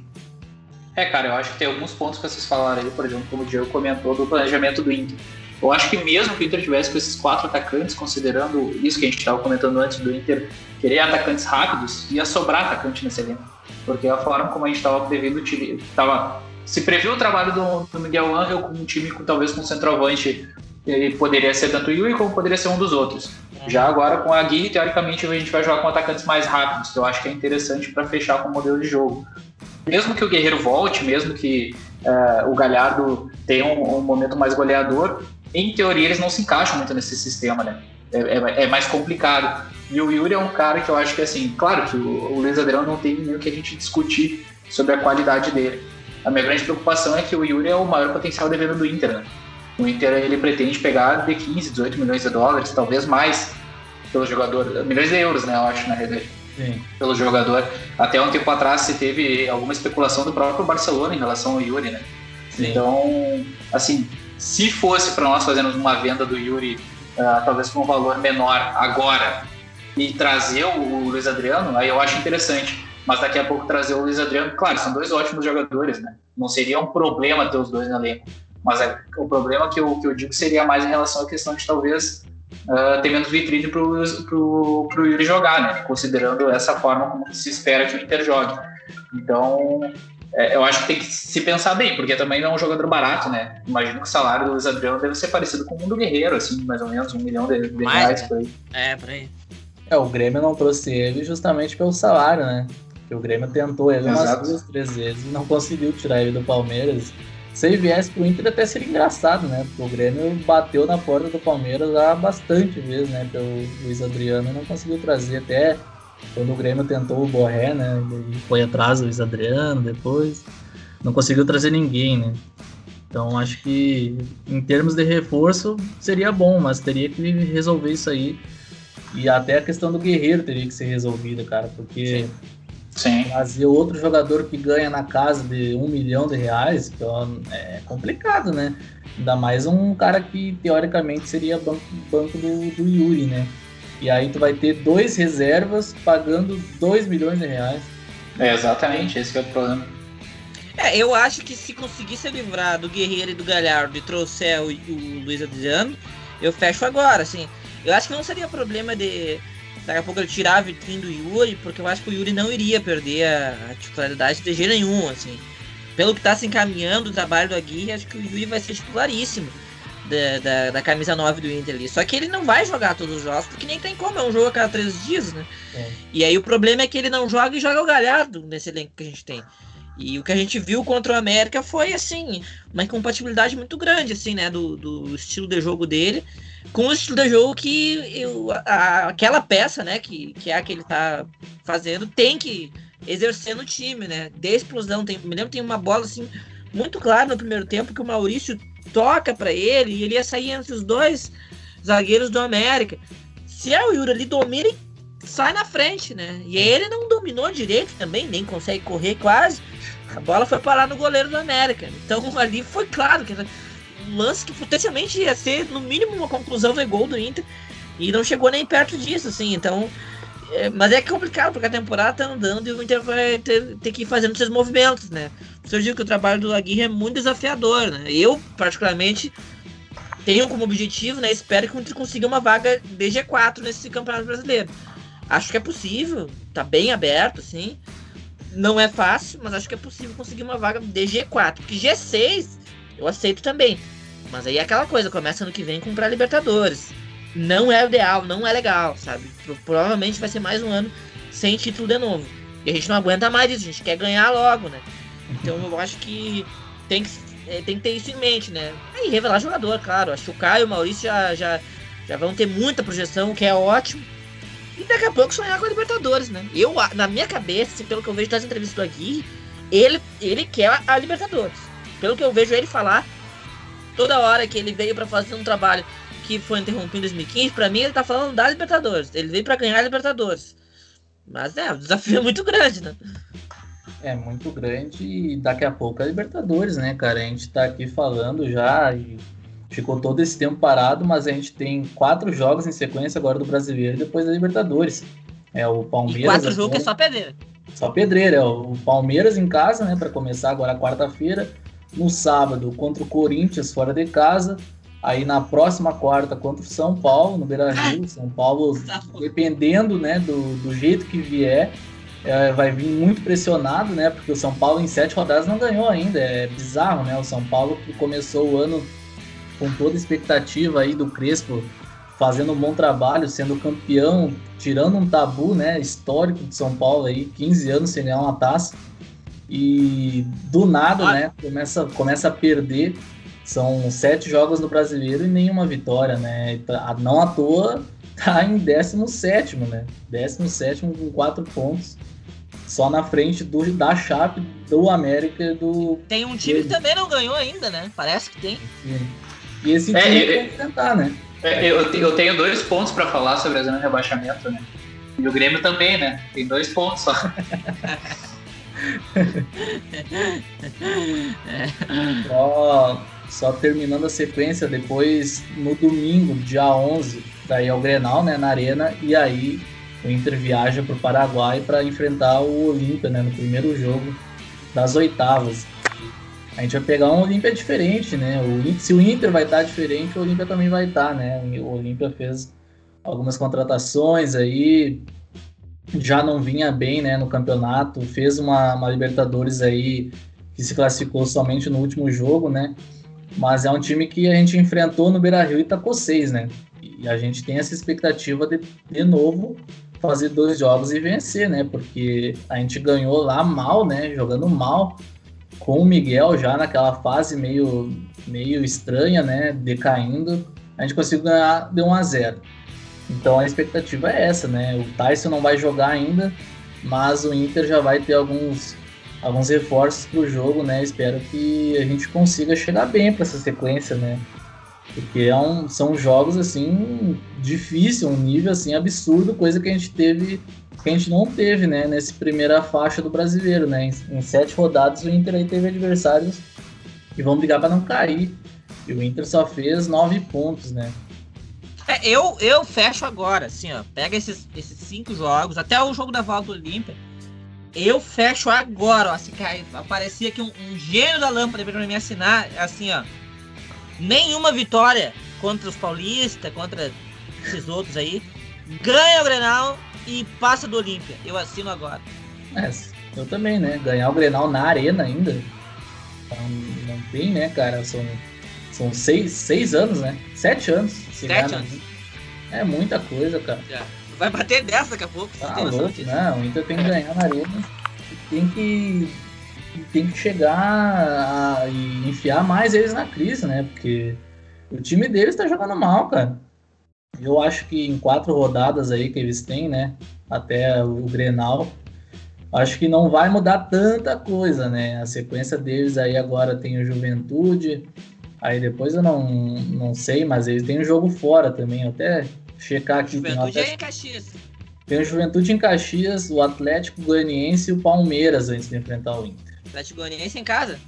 É, cara, eu acho que tem alguns pontos que vocês falaram aí, por exemplo, como o Diego comentou, do planejamento do Inter. Eu acho que mesmo que o Inter tivesse com esses quatro atacantes, considerando isso que a gente estava comentando antes do Inter querer atacantes rápidos, ia sobrar atacante nesse elenco. Porque a forma como a gente estava prevendo o time, tava, se previu o trabalho do, do Miguel Angel com um time com talvez com um centroavante, ele poderia ser tanto o Yuri como poderia ser um dos outros. Já agora com a Gui, teoricamente a gente vai jogar com atacantes mais rápidos, que eu acho que é interessante para fechar com o modelo de jogo. Mesmo que o Guerreiro volte, mesmo que uh, o Galhardo tenha um, um momento mais goleador, em teoria eles não se encaixam muito nesse sistema, né? É, é, é, mais complicado. E o Yuri é um cara que eu acho que, assim, claro que o, o Luiz Adriano não tem nem o que a gente discutir sobre a qualidade dele. A minha grande preocupação é que o Yuri é o maior potencial de venda do Inter, né? O Inter ele pretende pegar de 15, 18 milhões de dólares, talvez mais, pelo jogador. Milhões de euros, né? Eu acho, na realidade. Sim. Pelo jogador. Até um tempo atrás se teve alguma especulação do próprio Barcelona em relação ao Yuri, né? Sim. Então, assim, se fosse para nós fazermos uma venda do Yuri, uh, talvez com um valor menor agora, e trazer o Luiz Adriano, aí eu acho interessante. Mas daqui a pouco trazer o Luiz Adriano, claro, são dois ótimos jogadores, né? Não seria um problema ter os dois no elenco. Mas é, o problema que eu, que eu digo seria mais em relação à questão de talvez uh, ter menos vitrine para o Yuri jogar, né? Considerando essa forma como se espera que o Inter jogue. Então, é, eu acho que tem que se pensar bem, porque também não é um jogador barato, né? Imagino que o salário do Luiz Adriano deve ser parecido com o do Guerreiro, assim, mais ou menos, um milhão de, de Mais, reais por aí. É, por aí. É, o Grêmio não trouxe ele justamente pelo salário, né? Porque o Grêmio tentou ele Exato. umas duas, três vezes e não conseguiu tirar ele do Palmeiras. Se ele viesse pro Inter até seria engraçado, né? Porque o Grêmio bateu na porta do Palmeiras há bastante vezes, né? Pelo Luiz Adriano e não conseguiu trazer até quando o Grêmio tentou o Borré, né? Ele foi atrás do Luiz Adriano depois. Não conseguiu trazer ninguém, né? Então acho que em termos de reforço seria bom, mas teria que resolver isso aí. E até a questão do Guerreiro teria que ser resolvida, cara, porque Sim. trazer outro jogador que ganha na casa de um milhão de reais então é complicado, né? Ainda mais um cara que teoricamente seria banco, banco do, do Yuri, né? E aí tu vai ter dois reservas pagando 2 milhões de reais. É, exatamente, esse é o problema. É, eu acho que se conseguir se livrar do Guerreiro e do Galhardo e trouxer o, o Luiz Adriano, eu fecho agora, assim. Eu acho que não seria problema de daqui a pouco ele tirar a vitrine do Yuri, porque eu acho que o Yuri não iria perder a, a titularidade de jeito nenhum, assim. Pelo que está se encaminhando o trabalho do Aguirre, acho que o Yuri vai ser titularíssimo da, da, da, camisa 9 do Inter ali. Só que ele não vai jogar todos os jogos, porque nem tem como, é um jogo a cada três dias, né? É. E aí o problema é que ele não joga e joga o galhardo nesse elenco que a gente tem. E o que a gente viu contra o América foi, assim, uma incompatibilidade muito grande, assim, né, do, do estilo de jogo dele com o estilo de jogo que eu, a, aquela peça, né, que, que é a que ele tá fazendo, tem que exercer no time, né, de explosão. Tem, me lembro tem uma bola, assim, muito clara no primeiro tempo que o Maurício toca para ele e ele ia sair entre os dois zagueiros do América. Se é o Yuri ali domina, ele sai na frente, né? E ele não dominou direito também, nem consegue correr quase. A bola foi parar no goleiro do América. Então ali foi claro que um lance que potencialmente ia ser, no mínimo, uma conclusão de gol do Inter. E não chegou nem perto disso, assim. Então. É, mas é complicado, porque a temporada tá andando e o Inter vai ter, ter que ir fazendo seus movimentos, né? Eu digo que o trabalho do Aguirre é muito desafiador, né? Eu, particularmente, tenho como objetivo, né? Espero que o Inter consiga uma vaga de G4 nesse campeonato brasileiro. Acho que é possível, tá bem aberto, sim. Não é fácil, mas acho que é possível conseguir uma vaga de G4. Porque G6 eu aceito também. Mas aí é aquela coisa, começa ano que vem com pra Libertadores. Não é ideal, não é legal, sabe? Provavelmente vai ser mais um ano sem título de novo. E a gente não aguenta mais isso, a gente quer ganhar logo, né? Então eu acho que tem que, é, tem que ter isso em mente, né? Aí revelar jogador, claro. Acho que o Caio e o Maurício já, já, já vão ter muita projeção, o que é ótimo. E daqui a pouco sonhar com a Libertadores, né? Eu, na minha cabeça, pelo que eu vejo das entrevistas do Aguirre, ele, ele quer a Libertadores. Pelo que eu vejo ele falar, toda hora que ele veio para fazer um trabalho que foi interrompido em 2015, para mim ele tá falando da Libertadores. Ele veio para ganhar a Libertadores. Mas é, o desafio é muito grande, né? É muito grande e daqui a pouco é a Libertadores, né, cara? A gente tá aqui falando já e ficou todo esse tempo parado, mas a gente tem quatro jogos em sequência agora do Brasileiro e depois da Libertadores. É o Palmeiras. E quatro jogos é só perder. só pedreira. É o Palmeiras em casa, né, para começar agora quarta-feira. No sábado contra o Corinthians fora de casa. Aí na próxima quarta contra o São Paulo, no Beira Rio. São Paulo, tá dependendo né, do, do jeito que vier, é, vai vir muito pressionado, né? Porque o São Paulo em sete rodadas não ganhou ainda. É bizarro, né? O São Paulo que começou o ano com toda a expectativa aí do Crespo fazendo um bom trabalho, sendo campeão, tirando um tabu, né, histórico de São Paulo aí, 15 anos sem ganhar uma taça. E do nada, né, começa, começa a perder. São sete jogos no Brasileiro e nenhuma vitória, né? Tá, não à toa tá em 17, né? 17 com quatro pontos. Só na frente do, da Chape, do América e do. Tem um time que também não ganhou ainda, né? Parece que tem. Sim. E esse é, time é, tem que tentar, né? É, eu, eu tenho dois pontos para falar sobre a zona de rebaixamento, né? E o Grêmio também, né? Tem dois pontos só. só, só terminando a sequência, depois no domingo, dia 11, daí é o Grenal, né, na Arena, e aí o Inter viaja para o Paraguai para enfrentar o Olímpia, né, no primeiro jogo das oitavas a gente vai pegar um Olímpia diferente, né? O, se o Inter vai estar diferente, o Olímpia também vai estar, né? O Olímpia fez algumas contratações aí, já não vinha bem, né, no campeonato, fez uma, uma Libertadores aí que se classificou somente no último jogo, né? Mas é um time que a gente enfrentou no Beira-Rio e tacou seis, né? E a gente tem essa expectativa de, de novo, fazer dois jogos e vencer, né? Porque a gente ganhou lá mal, né? Jogando mal com o Miguel já naquela fase meio, meio estranha, né? Decaindo, a gente conseguiu ganhar de 1 a 0 Então a expectativa é essa, né? O Tyson não vai jogar ainda, mas o Inter já vai ter alguns, alguns reforços para o jogo, né? Espero que a gente consiga chegar bem para essa sequência, né? Porque é um, são jogos assim difícil, um nível assim absurdo, coisa que a gente teve que a gente não teve, né, nessa primeira faixa do brasileiro, né? Em, em sete rodadas o Inter aí teve adversários que vão brigar para não cair. E o Inter só fez nove pontos, né? É, eu, eu fecho agora, assim, ó. Pega esses, esses cinco jogos, até o jogo da volta Olímpia. Eu fecho agora, ó. Assim, aparecia aqui um, um gênio da lâmpada para me assinar, assim, ó. Nenhuma vitória contra os paulistas, contra esses outros aí. Ganha o Grenal e passa do Olímpia. Eu assino agora. É, eu também, né? Ganhar o Grenal na arena ainda. Não, não tem, né, cara? São, são seis, seis anos, né? Sete anos. Sete anos. É muita coisa, cara. Já. Vai bater dessa daqui a pouco. Tá louco, não. O Inter tem que ganhar na arena. Tem que tem que chegar a, e enfiar mais eles na crise, né? Porque o time deles tá jogando mal, cara. Eu acho que em quatro rodadas aí que eles têm, né? Até o Grenal, acho que não vai mudar tanta coisa, né? A sequência deles aí agora tem o Juventude, aí depois eu não, não sei, mas eles têm o jogo fora também, até checar aqui. Juventude é em Caxias. Tem o Juventude em Caxias, o Atlético Goianiense e o Palmeiras antes de enfrentar o Inter. Atlético Goianiense em casa?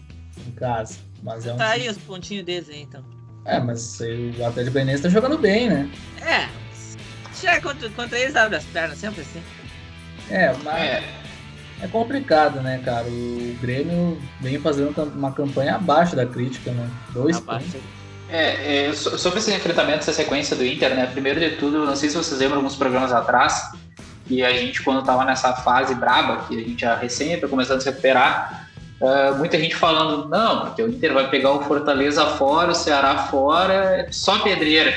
Em casa. Mas é um tá aí os pontinhos deles aí, então. É, mas o Atlético Goianiense tá jogando bem, né? É. Já é contra, contra eles abre as pernas, sempre assim. É, mas é. é complicado, né, cara? O Grêmio vem fazendo uma campanha abaixo da crítica, né? Dois abaixo. pontos. É, é, sobre esse enfrentamento, essa sequência do Inter, né? Primeiro de tudo, não sei se vocês lembram alguns programas atrás, que a gente, quando tava nessa fase braba, que a gente já recém tá começando a se recuperar, Uh, muita gente falando, não, porque o Inter vai pegar o Fortaleza fora, o Ceará fora, só pedreira.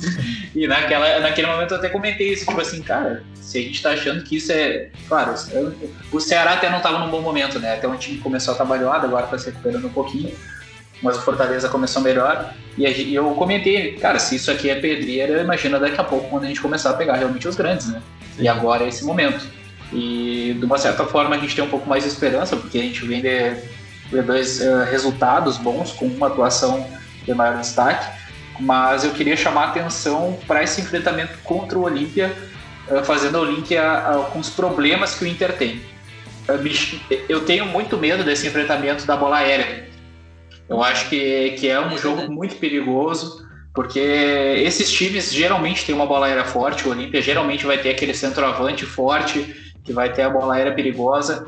e naquela, naquele momento eu até comentei isso, tipo assim, cara, se a gente tá achando que isso é. Claro, o Ceará até não tava num bom momento, né? Até o time começou a trabalhar, agora tá se recuperando um pouquinho. Mas o Fortaleza começou melhor. E eu comentei, cara, se isso aqui é pedreira, imagina daqui a pouco quando a gente começar a pegar realmente os grandes, né? Sim. E agora é esse momento. E de uma certa forma a gente tem um pouco mais de esperança, porque a gente vem de, de dois uh, resultados bons, com uma atuação de maior destaque. Mas eu queria chamar a atenção para esse enfrentamento contra o Olímpia, uh, fazendo o link a, a, com os problemas que o Inter tem. Uh, eu tenho muito medo desse enfrentamento da bola aérea. Eu acho que, que é um jogo muito perigoso, porque esses times geralmente têm uma bola aérea forte, o Olímpia geralmente vai ter aquele centroavante forte que vai ter a bola aérea perigosa.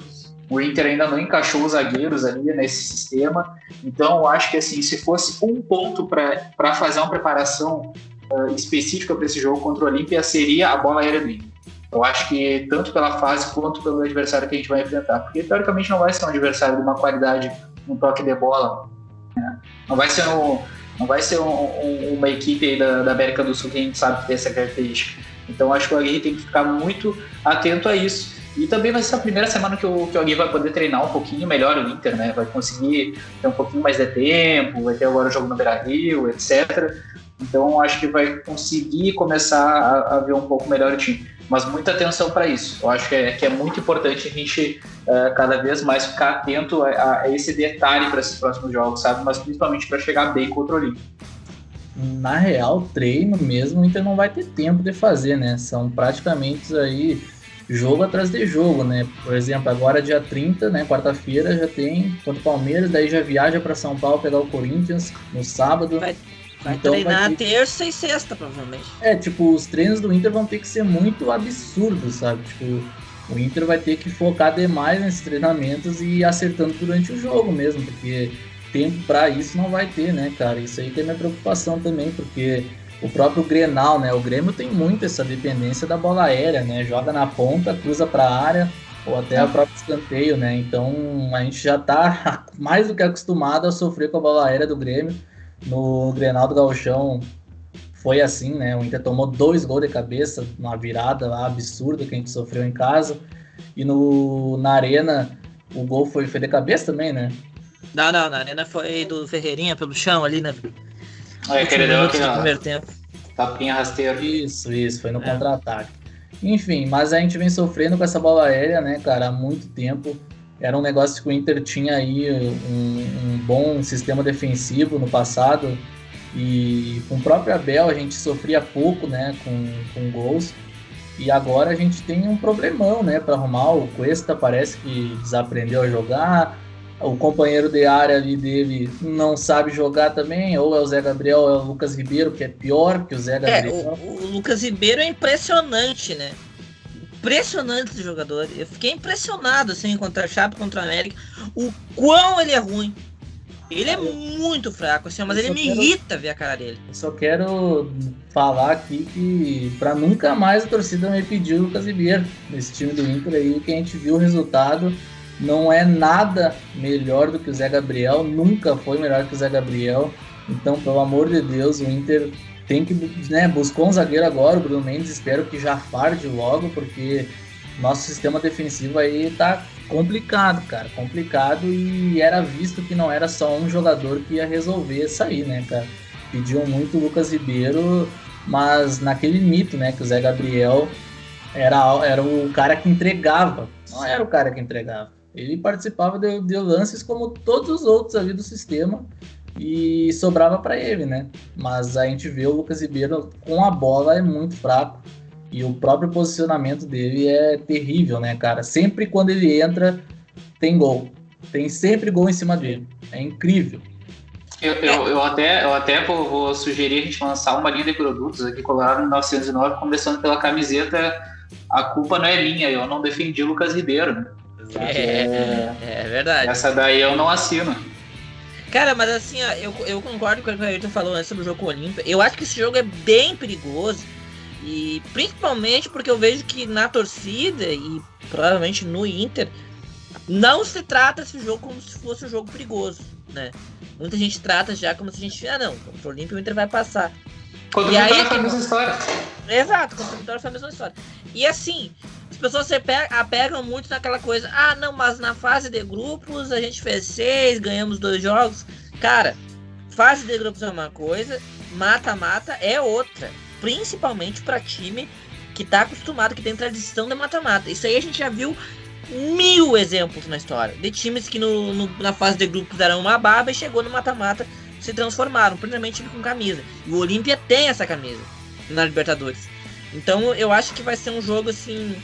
O Inter ainda não encaixou os zagueiros ali nesse sistema. Então, eu acho que assim, se fosse um ponto para fazer uma preparação uh, específica para esse jogo contra o Olímpia, seria a bola aérea do Inter. Eu acho que tanto pela fase quanto pelo adversário que a gente vai enfrentar. Porque, teoricamente, não vai ser um adversário de uma qualidade, um toque de bola. Né? Não vai ser, um, não vai ser um, um, uma equipe da, da América do Sul que a gente sabe que tem essa característica. Então, acho que o Aguirre tem que ficar muito atento a isso. E também vai ser a primeira semana que o, que o Agui vai poder treinar um pouquinho melhor o Inter, né? Vai conseguir ter um pouquinho mais de tempo, vai ter agora o jogo no Beira-Rio, etc. Então acho que vai conseguir começar a, a, ver um pouco melhor o time. Mas muita atenção para isso. Eu acho que é, que é muito importante a gente uh, cada vez mais ficar atento a, a esse detalhe para esses próximos jogos, sabe? Mas principalmente para chegar bem contra o Olímpico na real, treino mesmo, o Inter não vai ter tempo de fazer, né? São praticamente aí jogo atrás de jogo, né? Por exemplo, agora dia 30, né, quarta-feira já tem contra o Palmeiras, daí já viaja para São Paulo pegar o Corinthians no sábado. Vai, vai então treinar vai ter... terça e sexta, provavelmente. É, tipo, os treinos do Inter vão ter que ser muito absurdos, sabe? Tipo, o Inter vai ter que focar demais nesses treinamentos e ir acertando durante o jogo mesmo, porque tempo para isso não vai ter, né, cara? Isso aí tem minha preocupação também, porque o próprio Grenal, né? O Grêmio tem muito essa dependência da bola aérea, né? Joga na ponta, cruza para a área ou até o próprio escanteio, né? Então a gente já está mais do que acostumado a sofrer com a bola aérea do Grêmio. No Grenal do Gauchão foi assim, né? O Inter tomou dois gols de cabeça, uma virada lá absurda que a gente sofreu em casa. E no, na Arena o gol foi, foi de cabeça também, né? Não, não, na Arena foi do Ferreirinha pelo chão ali, né? É, que ele deu aqui, ó. primeiro tempo. Tapinha rasteiro. Isso, isso, foi no é. contra-ataque. Enfim, mas a gente vem sofrendo com essa bola aérea, né, cara, há muito tempo. Era um negócio que o Inter tinha aí um, um bom sistema defensivo no passado. E com o próprio Abel a gente sofria pouco, né, com, com gols. E agora a gente tem um problemão, né, para arrumar. O Cuesta parece que desaprendeu a jogar o companheiro de área ali dele não sabe jogar também, ou é o Zé Gabriel ou é o Lucas Ribeiro, que é pior que o Zé é, Gabriel. É, o, o, Lucas Ribeiro é impressionante, né? Impressionante esse jogador. Eu fiquei impressionado assim contra a Chape, contra o América, o quão ele é ruim. Ele é muito fraco, assim, mas ele me quero, irrita ver a cara dele. Eu só quero falar aqui que para nunca mais a torcida me pediu o Lucas Ribeiro nesse time do Inter aí, que a gente viu o resultado não é nada melhor do que o Zé Gabriel, nunca foi melhor que o Zé Gabriel. Então, pelo amor de Deus, o Inter tem que, né, buscou um zagueiro agora, o Bruno Mendes, espero que já farde logo, porque nosso sistema defensivo aí tá complicado, cara, complicado e era visto que não era só um jogador que ia resolver isso aí, né, cara. Pediam muito o Lucas Ribeiro, mas naquele mito, né, que o Zé Gabriel era, era o cara que entregava, não era o cara que entregava. Ele participava de, de lances como todos os outros ali do sistema e sobrava para ele, né? Mas a gente vê o Lucas Ribeiro com a bola é muito fraco e o próprio posicionamento dele é terrível, né, cara? Sempre quando ele entra, tem gol. Tem sempre gol em cima dele. É incrível. Eu, eu, eu até, eu até vou, vou, sugerir a gente lançar uma linha de produtos aqui, Colorado 1909, começando pela camiseta A Culpa Não É Minha, eu não defendi o Lucas Ribeiro, né? É, é, é, verdade. Essa daí eu não assino. Cara, mas assim, ó, eu, eu concordo com o que o Ayrton falou antes sobre o jogo com o Olímpia. Eu acho que esse jogo é bem perigoso. E principalmente porque eu vejo que na torcida e provavelmente no Inter, não se trata esse jogo como se fosse um jogo perigoso, né? Muita gente trata já como se a gente, ah não, contra o Olímpia o Inter vai passar. Contra o Vitória foi a mesma história. Exato, contra o Vitória foi a mesma história. E assim, as pessoas se apegam muito naquela coisa, ah, não, mas na fase de grupos a gente fez seis, ganhamos dois jogos. Cara, fase de grupos é uma coisa, mata-mata é outra. Principalmente para time que tá acostumado, que tem tradição de mata-mata. Isso aí a gente já viu mil exemplos na história. De times que no, no, na fase de grupos deram uma baba e chegou no mata-mata, se transformaram, primeiramente com camisa. E o Olímpia tem essa camisa na Libertadores. Então eu acho que vai ser um jogo assim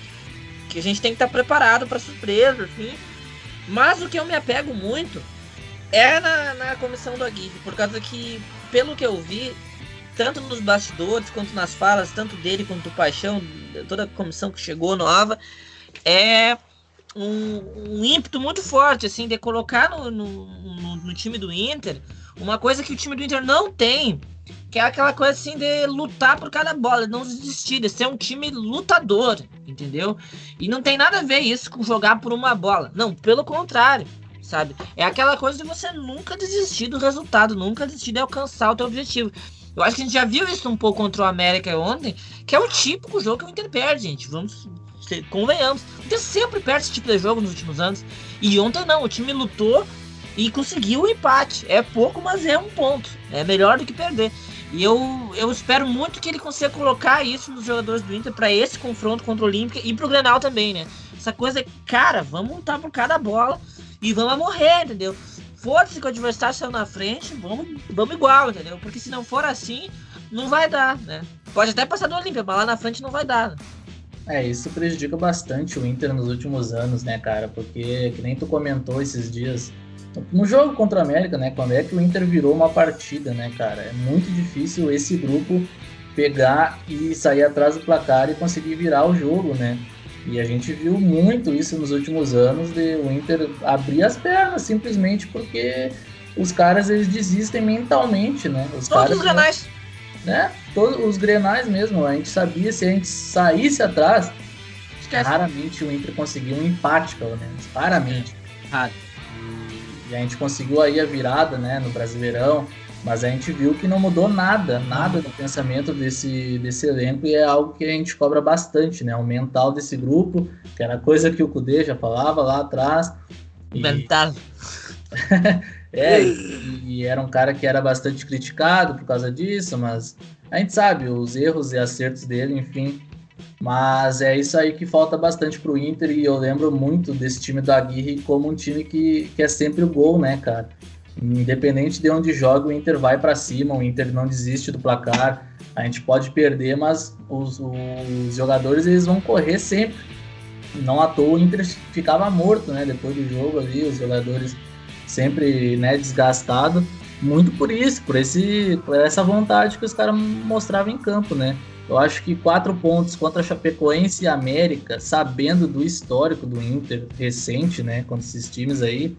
que a gente tem que estar tá preparado para surpresa, assim. Mas o que eu me apego muito é na, na comissão do Aguirre, por causa que, pelo que eu vi, tanto nos bastidores quanto nas falas, tanto dele quanto do Paixão, toda a comissão que chegou nova, é um, um ímpeto muito forte, assim, de colocar no, no, no, no time do Inter uma coisa que o time do Inter não tem, que é aquela coisa assim de lutar por cada bola, não desistir, de ser um time lutador, entendeu? E não tem nada a ver isso com jogar por uma bola. Não, pelo contrário, sabe? É aquela coisa de você nunca desistir do resultado, nunca desistir de alcançar o teu objetivo. Eu acho que a gente já viu isso um pouco contra o América ontem, que é o típico jogo que o Inter perde, gente. Vamos convenhamos. O Inter sempre perde esse tipo de jogo nos últimos anos. E ontem não, o time lutou e conseguiu o empate. É pouco, mas é um ponto. É melhor do que perder. E eu, eu espero muito que ele consiga colocar isso nos jogadores do Inter para esse confronto contra o Olímpica e pro Grenal também, né? Essa coisa, cara, vamos lutar por cada bola e vamos morrer, entendeu? Foda-se que o adversário saiu na frente, vamos, vamos igual, entendeu? Porque se não for assim, não vai dar, né? Pode até passar do Olímpia, mas lá na frente não vai dar. Né? É, isso prejudica bastante o Inter nos últimos anos, né, cara? Porque, que nem tu comentou esses dias, no jogo contra o América, né? Quando é que o Inter virou uma partida, né, cara? É muito difícil esse grupo pegar e sair atrás do placar e conseguir virar o jogo, né? E a gente viu muito isso nos últimos anos de o Inter abrir as pernas simplesmente porque os caras eles desistem mentalmente, né? Os Todos caras, os grenais. Né? Todos os grenais mesmo. A gente sabia se a gente saísse atrás, raramente o Inter conseguia um empate, pelo menos. Raramente. Raro. E a gente conseguiu aí a virada, né, no Brasileirão, mas a gente viu que não mudou nada, nada no pensamento desse, desse elenco e é algo que a gente cobra bastante, né, o mental desse grupo, que era coisa que o Kudê já falava lá atrás. E... Mental. é, e, era um cara que era bastante criticado por causa disso, mas a gente sabe os erros e acertos dele, enfim, mas é isso aí que falta bastante pro Inter e eu lembro muito desse time do Aguirre como um time que, que é sempre o gol, né, cara? Independente de onde joga, o Inter vai para cima, o Inter não desiste do placar. A gente pode perder, mas os, os jogadores eles vão correr sempre. Não à toa o Inter ficava morto, né? Depois do jogo ali, os jogadores sempre né, desgastado. Muito por isso, por, esse, por essa vontade que os caras mostravam em campo, né? Eu acho que quatro pontos contra Chapecoense e América, sabendo do histórico do Inter recente, né, contra esses times aí,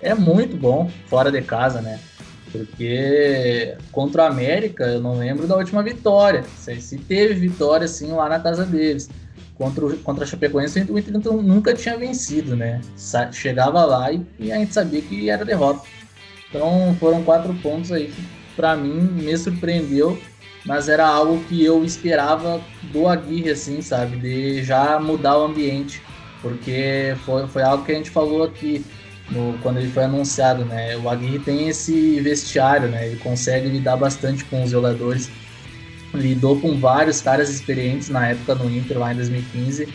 é muito bom fora de casa, né? Porque contra o América, eu não lembro da última vitória. Se teve vitória, assim, lá na casa deles. Contra, o, contra a Chapecoense, o Inter nunca tinha vencido, né? Chegava lá e, e a gente sabia que era derrota. Então foram quatro pontos aí que, pra mim, me surpreendeu mas era algo que eu esperava do Aguirre, assim, sabe? De já mudar o ambiente, porque foi, foi algo que a gente falou aqui no, quando ele foi anunciado, né? O Aguirre tem esse vestiário, né? Ele consegue lidar bastante com os jogadores, lidou com vários caras experientes na época no Inter, lá em 2015,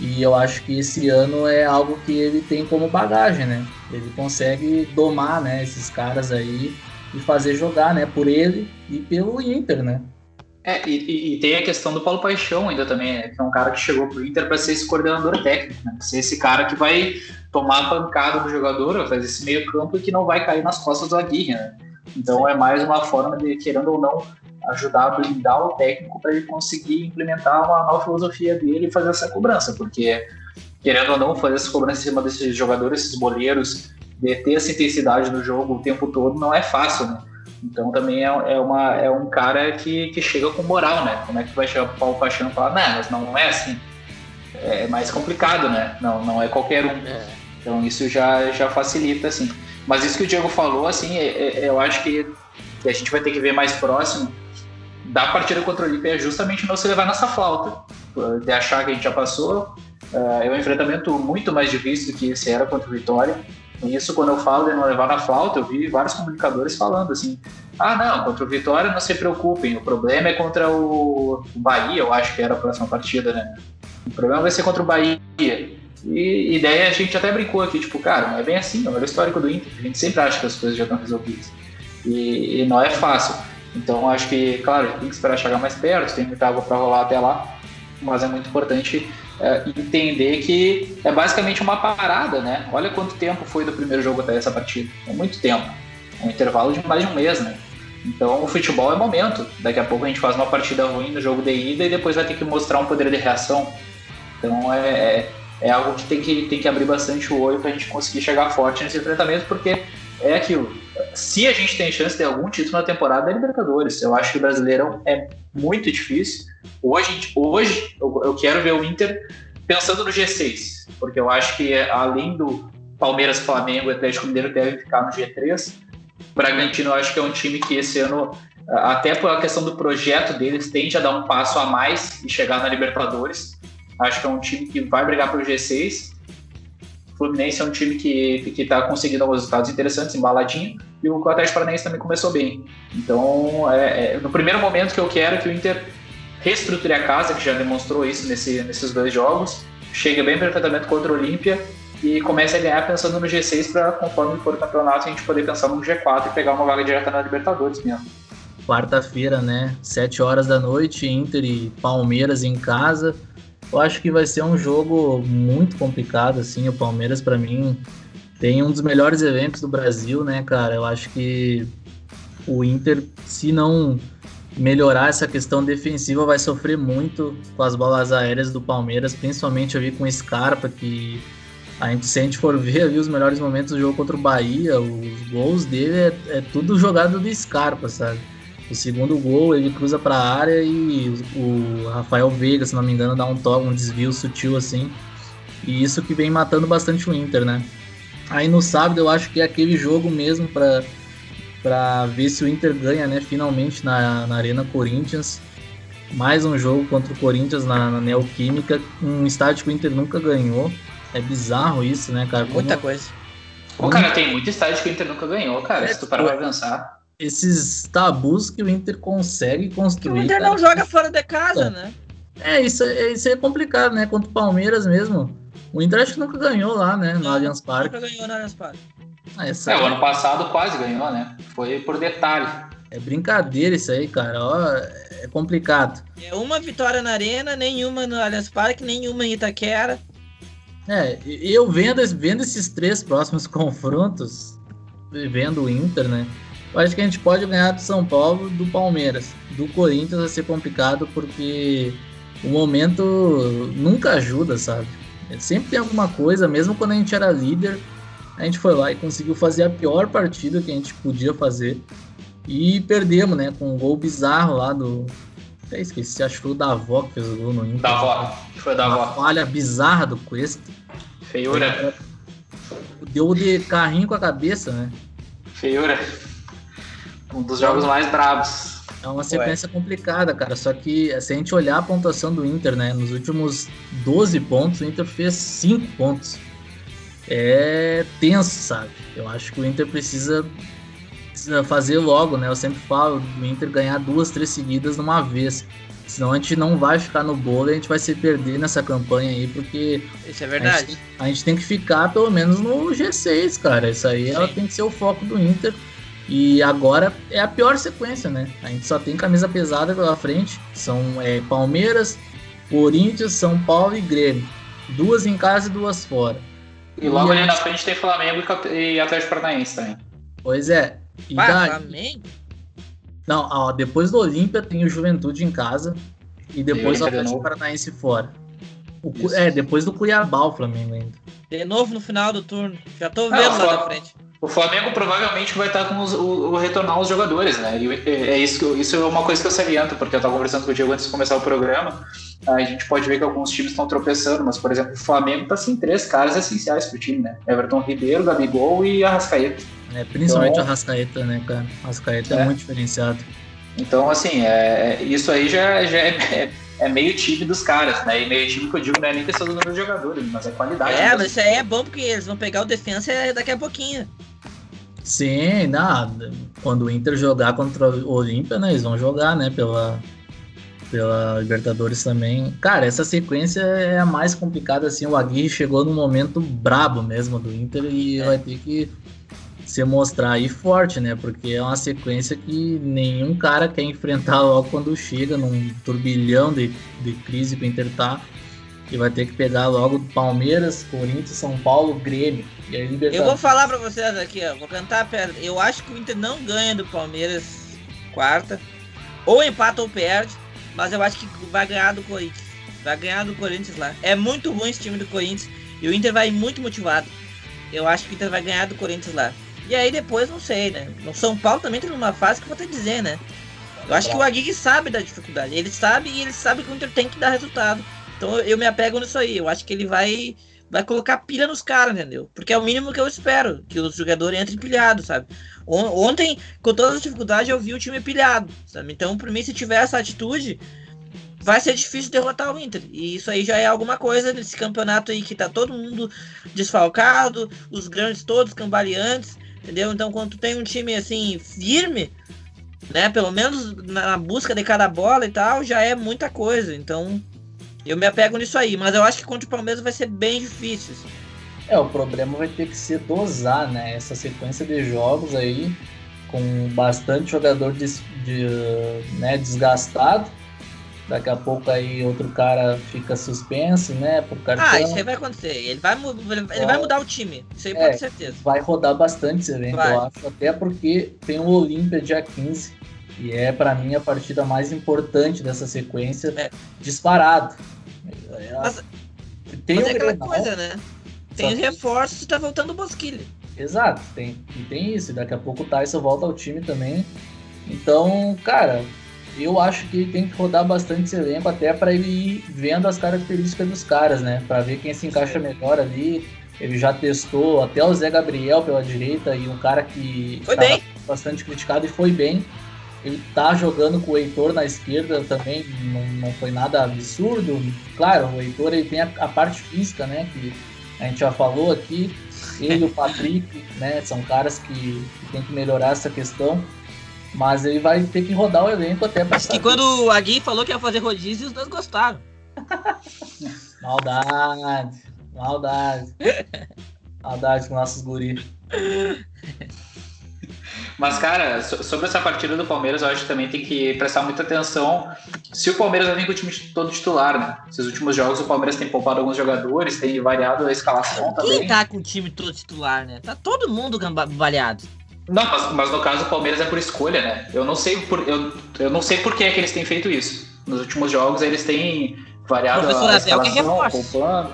e eu acho que esse ano é algo que ele tem como bagagem, né? Ele consegue domar, né, esses caras aí e fazer jogar, né? Por ele e pelo Inter, né? É, e, e, tem a questão do Paulo Paixão ainda também, né? que é um cara que chegou pro Inter para ser esse coordenador técnico, né? Ser esse cara que vai tomar a pancada do jogador, fazer esse meio campo e que não vai cair nas costas do Aguirre, né? Então é mais uma forma de, querendo ou não, ajudar a blindar o técnico para ele conseguir implementar uma nova filosofia dele e fazer essa cobrança, porque querendo ou não fazer essa cobrança em cima desses jogadores, esses boleiros, de ter essa intensidade no jogo o tempo todo não é fácil, né? Então também é, é, uma, é um cara que, que chega com moral, né? Como é que vai chegar o Paulo Paixão e falar, não, mas não, é assim. É mais complicado, né? Não, não é qualquer um. É. Então isso já, já facilita, assim. Mas isso que o Diego falou, assim, é, é, eu acho que a gente vai ter que ver mais próximo da partida contra o Olímpia é justamente não se levar nessa flauta. De achar que a gente já passou. Uh, é um enfrentamento muito mais difícil do que esse era contra o Vitória. E isso, quando eu falo de não levar na flauta, eu vi vários comunicadores falando assim: ah, não, contra o Vitória não se preocupem, o problema é contra o Bahia, eu acho que era a próxima partida, né? O problema vai ser contra o Bahia. E, daí a gente até brincou aqui, tipo, cara, não é bem assim, olha o histórico do Inter, a gente sempre acha que as coisas já estão resolvidas. E, e não é fácil. Então acho que, claro, tem que esperar chegar mais perto, tem muita água para rolar até lá, mas é muito importante é, entender que é basicamente uma parada, né? Olha quanto tempo foi do primeiro jogo até essa partida. É muito tempo. É um intervalo de mais de um mês, né? Então o futebol é momento. Daqui a pouco a gente faz uma partida ruim no jogo de ida e depois vai ter que mostrar um poder de reação. Então é, é, é algo que tem que, tem que abrir bastante o olho para a gente conseguir chegar forte nesse enfrentamento, porque é aquilo. Se a gente tem chance de algum título na temporada, é Libertadores. Eu acho que o Brasileirão é muito difícil. Hoje, hoje eu, quero ver o Inter pensando no G6, porque eu acho que além do Palmeiras, Flamengo e Atlético Mineiro devem ficar no G3. O Bragantino eu acho que é um time que esse ano, até pela questão do projeto deles, tende a dar um passo a mais e chegar na Libertadores. Acho que é um time que vai brigar pelo G6. Fluminense é um time que está conseguindo alguns resultados interessantes, embaladinho, e o Atlético Paranaense também começou bem. Então, é, é, no primeiro momento que eu quero que o Inter reestruture a casa, que já demonstrou isso nesse, nesses dois jogos, chegue bem enfrentamento contra o Olímpia e comece a ganhar pensando no G6 para, conforme for o campeonato, a gente poder pensar no G4 e pegar uma vaga direta na Libertadores mesmo. Quarta-feira, né? 7 horas da noite, Inter e Palmeiras em casa. Eu acho que vai ser um jogo muito complicado, assim. O Palmeiras, para mim, tem um dos melhores eventos do Brasil, né, cara? Eu acho que o Inter, se não melhorar essa questão defensiva, vai sofrer muito com as bolas aéreas do Palmeiras, principalmente vi com o Scarpa, que a gente, se a gente for ver ali os melhores momentos do jogo contra o Bahia, os gols dele é, é tudo jogado do Scarpa, sabe? O segundo gol, ele cruza para a área e o Rafael Veiga, se não me engano, dá um toque, um desvio sutil assim. E isso que vem matando bastante o Inter, né? Aí no sábado eu acho que é aquele jogo mesmo para para ver se o Inter ganha, né, finalmente na, na Arena Corinthians. Mais um jogo contra o Corinthians na, na Neoquímica, um estádio que o Inter nunca ganhou. É bizarro isso, né, cara? Muita Como... coisa. O cara tem muito estádio que o Inter nunca ganhou, cara. É, se tu parar pra pensar esses tabus que o Inter consegue construir. Que o Inter cara, não joga fora de casa, é. né? É, isso, é, isso é complicado, né? Contra o Palmeiras mesmo. O Inter acho que nunca ganhou lá, né? No Allianz Parque. Nunca ganhou no Allianz Parque. Ah, é, o ano passado quase ganhou, né? Foi por detalhe. É brincadeira isso aí, cara. Ó, é complicado. É uma vitória na Arena, nenhuma no Allianz Parque, nenhuma em Itaquera. É, eu vendo, vendo esses três próximos confrontos, vendo o Inter, né? Eu acho que a gente pode ganhar do São Paulo, do Palmeiras. Do Corinthians vai ser complicado porque o momento nunca ajuda, sabe? Sempre tem alguma coisa, mesmo quando a gente era líder, a gente foi lá e conseguiu fazer a pior partida que a gente podia fazer. E perdemos, né? Com um gol bizarro lá do. Até esqueci, acho que foi o Davó que fez o gol no Inter. Davó, foi o Davó. Uma falha bizarra do Cuesta. Feiura. Deu de carrinho com a cabeça, né? Feiura. Um dos jogos mais bravos. É uma sequência Ué. complicada, cara. Só que se a gente olhar a pontuação do Inter, né? Nos últimos 12 pontos, o Inter fez 5 pontos. É tenso, sabe? Eu acho que o Inter precisa, precisa fazer logo, né? Eu sempre falo do Inter ganhar duas, três seguidas numa vez. Senão a gente não vai ficar no bolo e a gente vai se perder nessa campanha aí, porque. Isso é verdade. A gente, a gente tem que ficar pelo menos no G6, cara. Isso aí ela tem que ser o foco do Inter. E agora é a pior sequência, né? A gente só tem camisa pesada pela frente. São é, Palmeiras, Corinthians, São Paulo e Grêmio. Duas em casa e duas fora. E logo e ali gente... na frente tem Flamengo e Atlético Paranaense também. Pois é. E daí... Flamengo? Não, ó, depois do Olímpia tem o Juventude em casa. E depois o Atlético Paranaense fora. O, é, depois do Cuiabá o Flamengo ainda. De novo no final do turno. Já tô vendo lá na frente. O Flamengo provavelmente vai estar com os, o, o, retornar os jogadores, né? E é, é isso, isso é uma coisa que eu saliento, porque eu estava conversando com o Diego antes de começar o programa. A gente pode ver que alguns times estão tropeçando, mas, por exemplo, o Flamengo está sem três caras essenciais para o time, né? Everton Ribeiro, Gabigol e Arrascaeta. É, principalmente então, Arrascaeta, né, cara? Arrascaeta é, é muito diferenciado. Então, assim, é, isso aí já, já é, é, meio time dos caras, né? E meio time que eu digo não é nem questão do número de jogadores, mas é qualidade. É, mas isso aí é bom porque eles vão pegar o defensa daqui a pouquinho. Sim, nada. Quando o Inter jogar contra o Olímpia, né? Eles vão jogar, né? Pela, pela Libertadores também. Cara, essa sequência é a mais complicada, assim. O Aguirre chegou num momento brabo mesmo do Inter e é. vai ter que se mostrar aí forte, né? Porque é uma sequência que nenhum cara quer enfrentar logo quando chega num turbilhão de, de crise que o Inter tá e vai ter que pegar logo Palmeiras, Corinthians, São Paulo, Grêmio. E aí Eu vou falar pra vocês aqui, ó. Vou cantar a pedra. Eu acho que o Inter não ganha do Palmeiras quarta. Ou empata ou perde. Mas eu acho que vai ganhar do Corinthians. vai ganhar do Corinthians lá. É muito ruim esse time do Corinthians e o Inter vai muito motivado. Eu acho que o Inter vai ganhar do Corinthians lá. E aí depois, não sei, né? O São Paulo também tá numa fase que eu vou te dizer, né? Eu acho que o Aguirre sabe da dificuldade. Ele sabe e ele sabe que o Inter tem que dar resultado. Então eu me apego nisso aí. Eu acho que ele vai vai colocar pilha nos caras, entendeu? Porque é o mínimo que eu espero, que os jogadores entrem pilhados, sabe? Ontem, com todas as dificuldades, eu vi o time pilhado, sabe? Então, para mim, se tiver essa atitude, vai ser difícil derrotar o Inter. E isso aí já é alguma coisa nesse campeonato aí que tá todo mundo desfalcado, os grandes todos cambaleantes, entendeu? Então, quando tu tem um time assim firme, né, pelo menos na busca de cada bola e tal, já é muita coisa. Então, eu me apego nisso aí, mas eu acho que contra o Palmeiras vai ser bem difícil. Assim. É, o problema vai ter que ser dosar, né? Essa sequência de jogos aí, com bastante jogador de, né, desgastado. Daqui a pouco aí outro cara fica suspenso, né? Por cartão. Ah, isso aí vai acontecer. Ele vai, ele vai mudar o time. Isso aí é, pode certeza. Vai rodar bastante esse evento, vai. eu acho. Até porque tem o Olímpia dia 15. E é, para mim, a partida mais importante dessa sequência, é. disparado. Mas, tem mas é aquela Grenal, coisa, né? Tem os reforços e tá voltando o Bosquilha. Exato, tem, e tem isso. Daqui a pouco o Tyson volta ao time também. Então, cara, eu acho que tem que rodar bastante esse elenco até para ele ir vendo as características dos caras, né? Para ver quem se encaixa melhor ali. Ele já testou até o Zé Gabriel pela direita e um cara que foi bem. bastante criticado e foi bem. Ele tá jogando com o Heitor na esquerda também, não, não foi nada absurdo. Claro, o Heitor ele tem a, a, parte física, né? Que a gente já falou aqui. Ele e o Patrick, né? São caras que, que tem que melhorar essa questão. Mas ele vai ter que rodar o elenco até para. Acho que quando o Agui falou que ia fazer rodízio, os dois gostaram. maldade, maldade. Maldade com nossos guris. Mas, cara, sobre essa partida do Palmeiras, eu acho que também tem que prestar muita atenção se o Palmeiras vai vir com o time todo titular, né? Esses últimos jogos o Palmeiras tem poupado alguns jogadores, tem variado a escalação também. Quem tá com o time todo titular, né? Tá todo mundo variado. Não, mas, mas, no caso o Palmeiras é por escolha, né? Eu não sei por, eu, eu não sei por que, é que eles têm feito isso. Nos últimos jogos eles têm variado Professor a escalação, é poupando.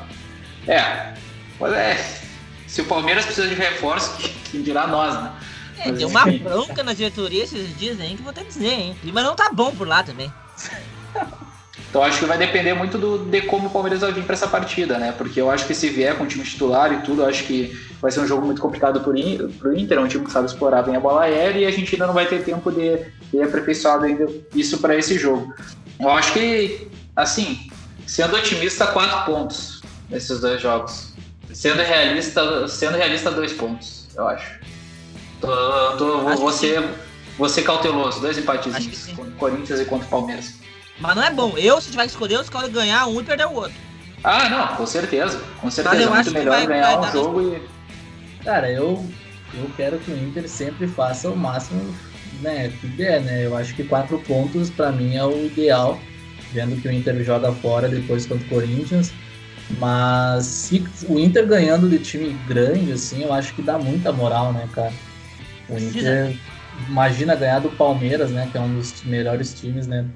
É, pois é. Se o Palmeiras precisa de reforço, quem dirá nós, né? É, deu uma bronca na diretoria esses dias aí que vou até dizer, hein? O clima não tá bom por lá também. Então acho que vai depender muito do, de como o Palmeiras vai vir para essa partida, né? Porque eu acho que se vier com o time titular e tudo, acho que vai ser um jogo muito complicado pro, pro Inter, é um time que sabe explorar bem a bola aérea e a gente ainda não vai ter tempo de, de aperfeiçoar ainda isso para esse jogo. Eu acho que, assim, sendo otimista, quatro pontos nesses dois jogos. Sendo realista, sendo realista, dois pontos, eu acho. Tô, tô, vou, ser, vou ser cauteloso. Dois empatezinhos. Corinthians e contra o Palmeiras. Mas não é bom. Eu, se tiver que escolher, eu escolho ganhar um e perder o outro. Ah, não, com certeza. Com certeza. Mas eu é muito melhor vai, ganhar vai um jogo e. Cara, eu, eu quero que o Inter sempre faça o máximo né, que der, né? Eu acho que quatro pontos para mim é o ideal, vendo que o Inter joga fora depois contra o Corinthians. Mas se o Inter ganhando de time grande, assim, eu acho que dá muita moral, né, cara? O Inter, imagina ganhar do Palmeiras, né? Que é um dos melhores times, né?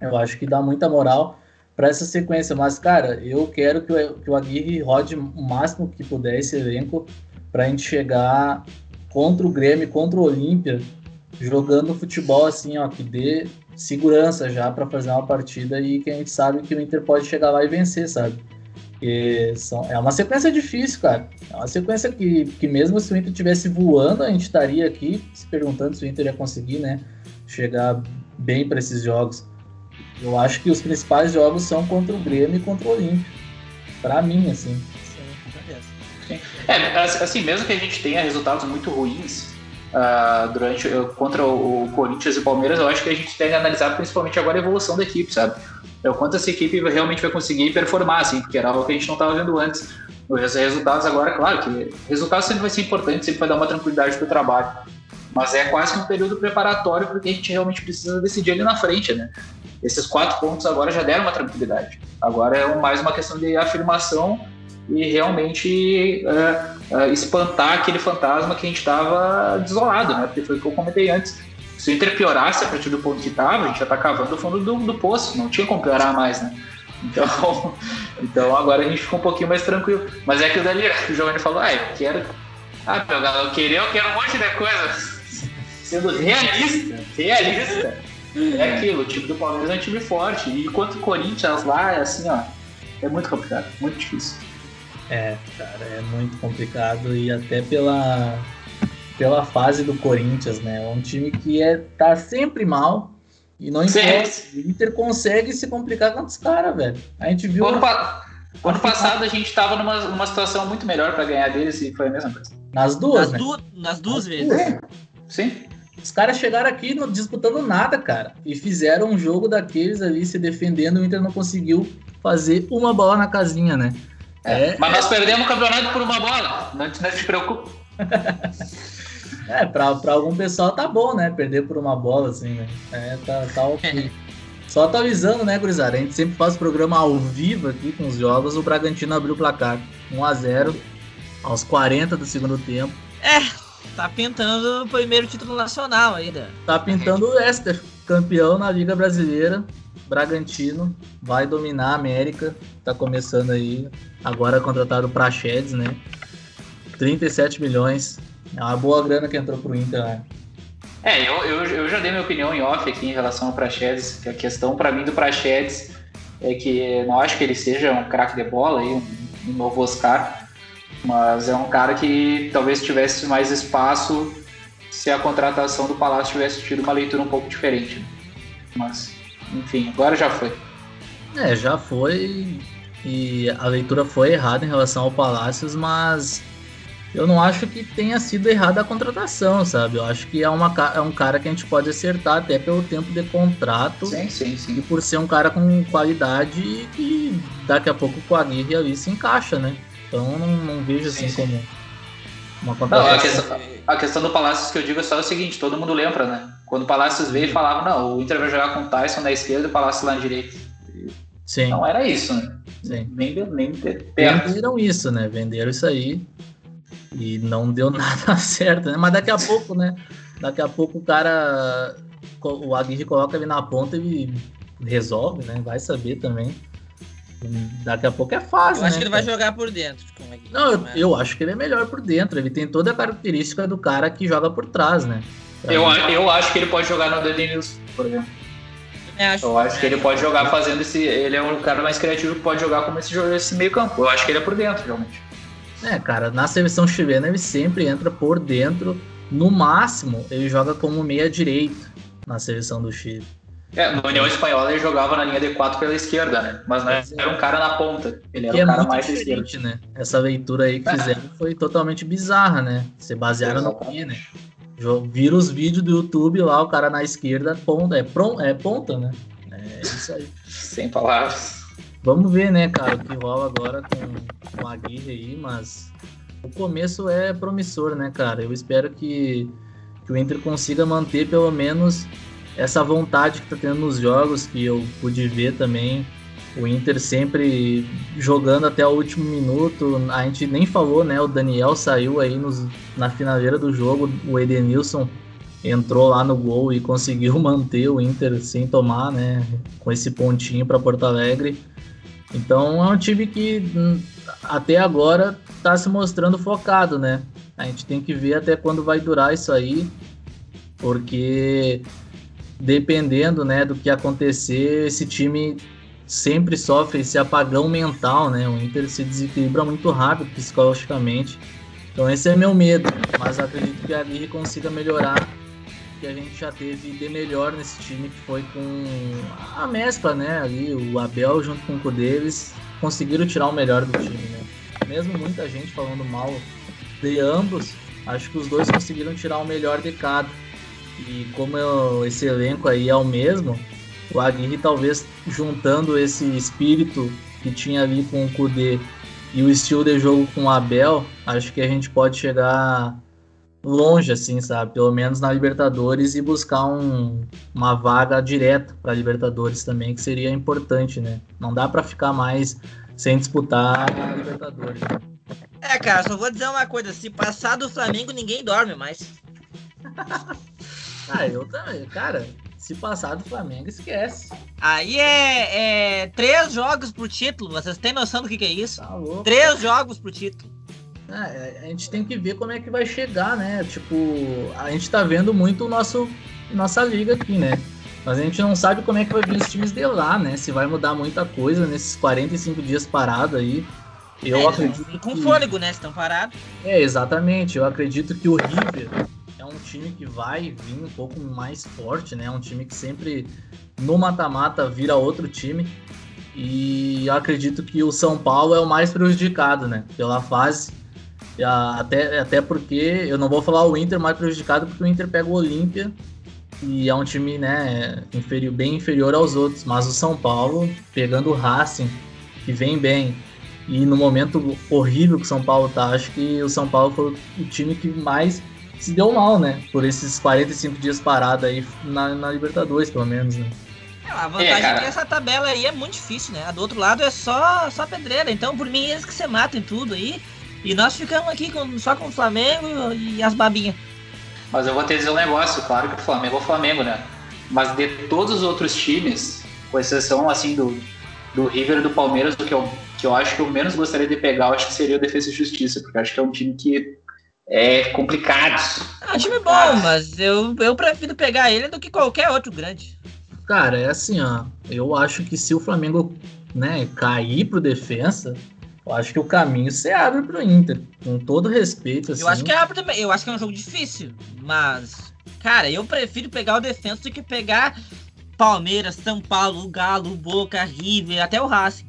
Eu acho que dá muita moral para essa sequência. Mas, cara, eu quero que o, que o Aguirre rode o máximo que puder esse elenco para a gente chegar contra o Grêmio, contra o Olímpia, jogando futebol assim, ó, que dê segurança já para fazer uma partida e que a gente sabe que o Inter pode chegar lá e vencer, sabe? São, é uma sequência difícil, cara. É uma sequência que, que mesmo se o Inter estivesse voando, a gente estaria aqui se perguntando se o Inter ia conseguir, né? Chegar bem para esses jogos. Eu acho que os principais jogos são contra o Grêmio e contra o Olímpio. Para mim, assim. Sim. É, assim, mesmo que a gente tenha resultados muito ruins uh, durante, contra o, Corinthians e o Palmeiras, eu acho que a gente tem que analisar principalmente agora a evolução da equipe, sabe? é o quanto essa equipe realmente vai conseguir performar, assim, porque era algo que a gente não estava vendo antes. Os resultados agora, claro que resultados sempre vai ser importante, sempre vai dar uma tranquilidade para o trabalho. Mas é quase um período preparatório porque a gente realmente precisa decidir ali na frente, né? Esses quatro pontos agora já deram uma tranquilidade. Agora é mais uma questão de afirmação e realmente é, é, espantar aquele fantasma que a gente estava desolado, né? Porque foi o que eu comentei antes se o Inter piorasse a partir do ponto que estava, a gente já está cavando o fundo do, do, poço, não tinha como piorar mais, né? Então, então agora a gente ficou um pouquinho mais tranquilo. Mas é que o Dali, o Giovanni falou, ah, eu quero. Ah, meu galo, eu queria, eu quero um monte de coisa. Sendo realista, realista. É aquilo, o time do Palmeiras é um time forte. E enquanto o Corinthians lá é assim, ó. É muito complicado, muito difícil. É, cara, é muito complicado e até pela, pela fase do Corinthians, né? É um time que é, tá sempre mal e não importa. O Inter consegue se complicar com os caras, velho. A gente viu. Ano, pa... ano passado a gente tava numa, numa situação muito melhor para ganhar deles e foi a mesma coisa. Nas duas, nas, né? du nas duas Nas vezes. Duas. Sim. Os caras chegaram aqui não disputando nada, cara. E fizeram um jogo daqueles ali se defendendo. O Inter não conseguiu fazer uma bola na casinha, né? É, é, mas nós perdemos o campeonato por uma bola. Não, não te preocupe. é, pra, pra algum pessoal tá bom, né? Perder por uma bola, assim, né? É, tá, tá ok. Só atualizando, né, gurizada? A gente sempre faz programa ao vivo aqui com os jogos. O Bragantino abriu o placar 1 a 0 aos 40 do segundo tempo. É, tá pintando o primeiro título nacional ainda. Tá pintando o Esther, campeão na Liga Brasileira. Bragantino vai dominar a América. Tá começando aí. Agora contratado o Praxedes, né? 37 milhões. É uma boa grana que entrou pro Inter, né? É, eu, eu, eu já dei minha opinião em off aqui em relação ao Praxedes. Que a questão para mim do Praxedes é que não acho que ele seja um craque de bola aí, um, um novo Oscar. Mas é um cara que talvez tivesse mais espaço se a contratação do Palácio tivesse tido uma leitura um pouco diferente. Mas enfim, agora já foi. É, já foi. E a leitura foi errada em relação ao Palácios, mas eu não acho que tenha sido errada a contratação, sabe? Eu acho que é, uma, é um cara que a gente pode acertar até pelo tempo de contrato. Sim, sim, sim. E por ser um cara com qualidade que daqui a pouco com a Aguirre ali se encaixa, né? Então não, não vejo assim sim, como uma contratação. Não, a, questão, a questão do Palácios que eu digo é só o seguinte, todo mundo lembra, né? Quando o Palácios veio, falava, não, o Inter vai jogar com o Tyson na esquerda e o Palácio lá na direita. Sim. Não era isso, né? Sim. Nem, nem Venderam isso, né? Venderam isso aí e não deu nada certo, né? Mas daqui a pouco, né? Daqui a pouco o cara, o Aguirre coloca ele na ponta e resolve, né? Vai saber também. Daqui a pouco é fácil. Eu acho né, que ele cara? vai jogar por dentro. Não, eu, eu, acho que ele é melhor por dentro. Ele tem toda a característica do cara que joga por trás, né? Eu, eu acho que ele pode jogar no Denilson, por exemplo. Eu acho, eu acho que ele pode jogar fazendo esse. Ele é um cara mais criativo que pode jogar como esse, esse meio campo. Eu acho que ele é por dentro, realmente. É, cara, na seleção chilena ele sempre entra por dentro. No máximo, ele joga como meia direito na seleção do Chile. É, no União Espanhola ele jogava na linha D4 pela esquerda, né? Mas não era um cara na ponta. Ele era que um é cara mais esquerda. Né? Essa leitura aí que fizeram foi totalmente bizarra, né? Se basearam no que, né? Vira os vídeos do YouTube lá, o cara na esquerda, ponta, é, é ponta, né? É isso aí. Sem palavras. Vamos ver, né, cara, o que rola agora com, com a Aguirre aí, mas o começo é promissor, né, cara? Eu espero que, que o Inter consiga manter pelo menos essa vontade que tá tendo nos jogos, que eu pude ver também o Inter sempre jogando até o último minuto. A gente nem falou, né? O Daniel saiu aí nos, na finaleira do jogo. O Edenilson entrou lá no gol e conseguiu manter o Inter sem tomar, né? Com esse pontinho para Porto Alegre. Então é um time que hum, até agora está se mostrando focado, né? A gente tem que ver até quando vai durar isso aí, porque dependendo, né, do que acontecer, esse time sempre sofre esse apagão mental, né? O Inter se desequilibra muito rápido psicologicamente. Então esse é meu medo, mas acredito que a Aguirre consiga melhorar que a gente já teve de melhor nesse time, que foi com a mescla, né? Ali, o Abel junto com o Cudeves conseguiram tirar o melhor do time, né? Mesmo muita gente falando mal de ambos, acho que os dois conseguiram tirar o melhor de cada. E como eu, esse elenco aí é o mesmo, o Aguirre talvez juntando esse espírito que tinha ali com o Kudê e o estilo de jogo com o Abel, acho que a gente pode chegar longe, assim, sabe? Pelo menos na Libertadores e buscar um, uma vaga direta para Libertadores também, que seria importante, né? Não dá para ficar mais sem disputar a Libertadores. É, cara, só vou dizer uma coisa: se passar do Flamengo, ninguém dorme mais. ah, eu também, cara se passar do Flamengo, esquece. Aí é, é três jogos pro título. Vocês têm noção do que, que é isso? Tá louco. Três jogos pro título. É, a gente tem que ver como é que vai chegar, né? Tipo, a gente tá vendo muito o nosso nossa liga aqui, né? Mas a gente não sabe como é que vai vir os times de lá, né? Se vai mudar muita coisa nesses 45 dias parado aí. Eu É, acredito Com que... fôlego, né? Estão parados. É, exatamente. Eu acredito que o River é um time que vai vir um pouco mais forte, né? Um time que sempre no mata-mata vira outro time. E acredito que o São Paulo é o mais prejudicado, né? Pela fase. Até, até porque eu não vou falar o Inter mais prejudicado, porque o Inter pega o Olímpia e é um time né, inferior, bem inferior aos outros. Mas o São Paulo, pegando o Racing, que vem bem, e no momento horrível que o São Paulo tá, acho que o São Paulo foi o time que mais se deu mal, né? Por esses 45 dias parado aí na, na Libertadores, pelo menos, né? É, a vantagem É, é, que essa tabela aí é muito difícil, né? A do outro lado é só, só pedreira. Então, por mim, eles que você matem tudo aí. E nós ficamos aqui com- só com o Flamengo e as babinhas. Mas eu vou te dizer um negócio, claro que o Flamengo é o Flamengo, né? Mas de todos os outros times, com exceção assim do, do River e do Palmeiras, o que eu, que eu acho que eu menos gostaria de pegar, eu acho que seria o Defesa e Justiça, porque eu acho que é um time que é complicado. É um time bom, mas eu, eu prefiro pegar ele do que qualquer outro grande. Cara, é assim, ó. Eu acho que se o Flamengo né, cair pro defensa, eu acho que o caminho se abre pro Inter. Com todo respeito, assim. Eu acho que é também. Eu acho que é um jogo difícil, mas. Cara, eu prefiro pegar o defensa do que pegar Palmeiras, São Paulo, Galo, Boca, River, até o Racing.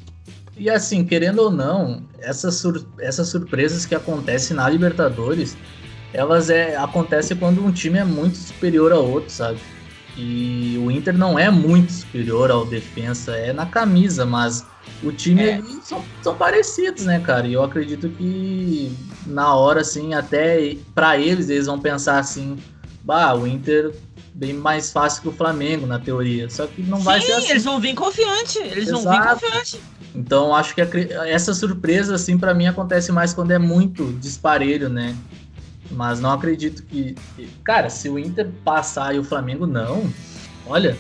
E assim, querendo ou não, essas, sur- essas surpresas que acontecem na Libertadores, elas é, acontecem quando um time é muito superior ao outro, sabe? E o Inter não é muito superior ao defensa, é na camisa, mas o time É. são, são parecidos, né, cara? E eu acredito que na hora, assim, até pra eles, eles vão pensar assim, bah, o Inter bem mais fácil que o Flamengo, na teoria. Só que não vai Sim, ser assim. eles vão vir confiante. Eles vão vir Exato. confiante. Então, acho que acre- essa surpresa, assim, pra mim acontece mais quando é muito disparelho, né? Mas não acredito que. Cara, se o Inter passar e o Flamengo não, olha,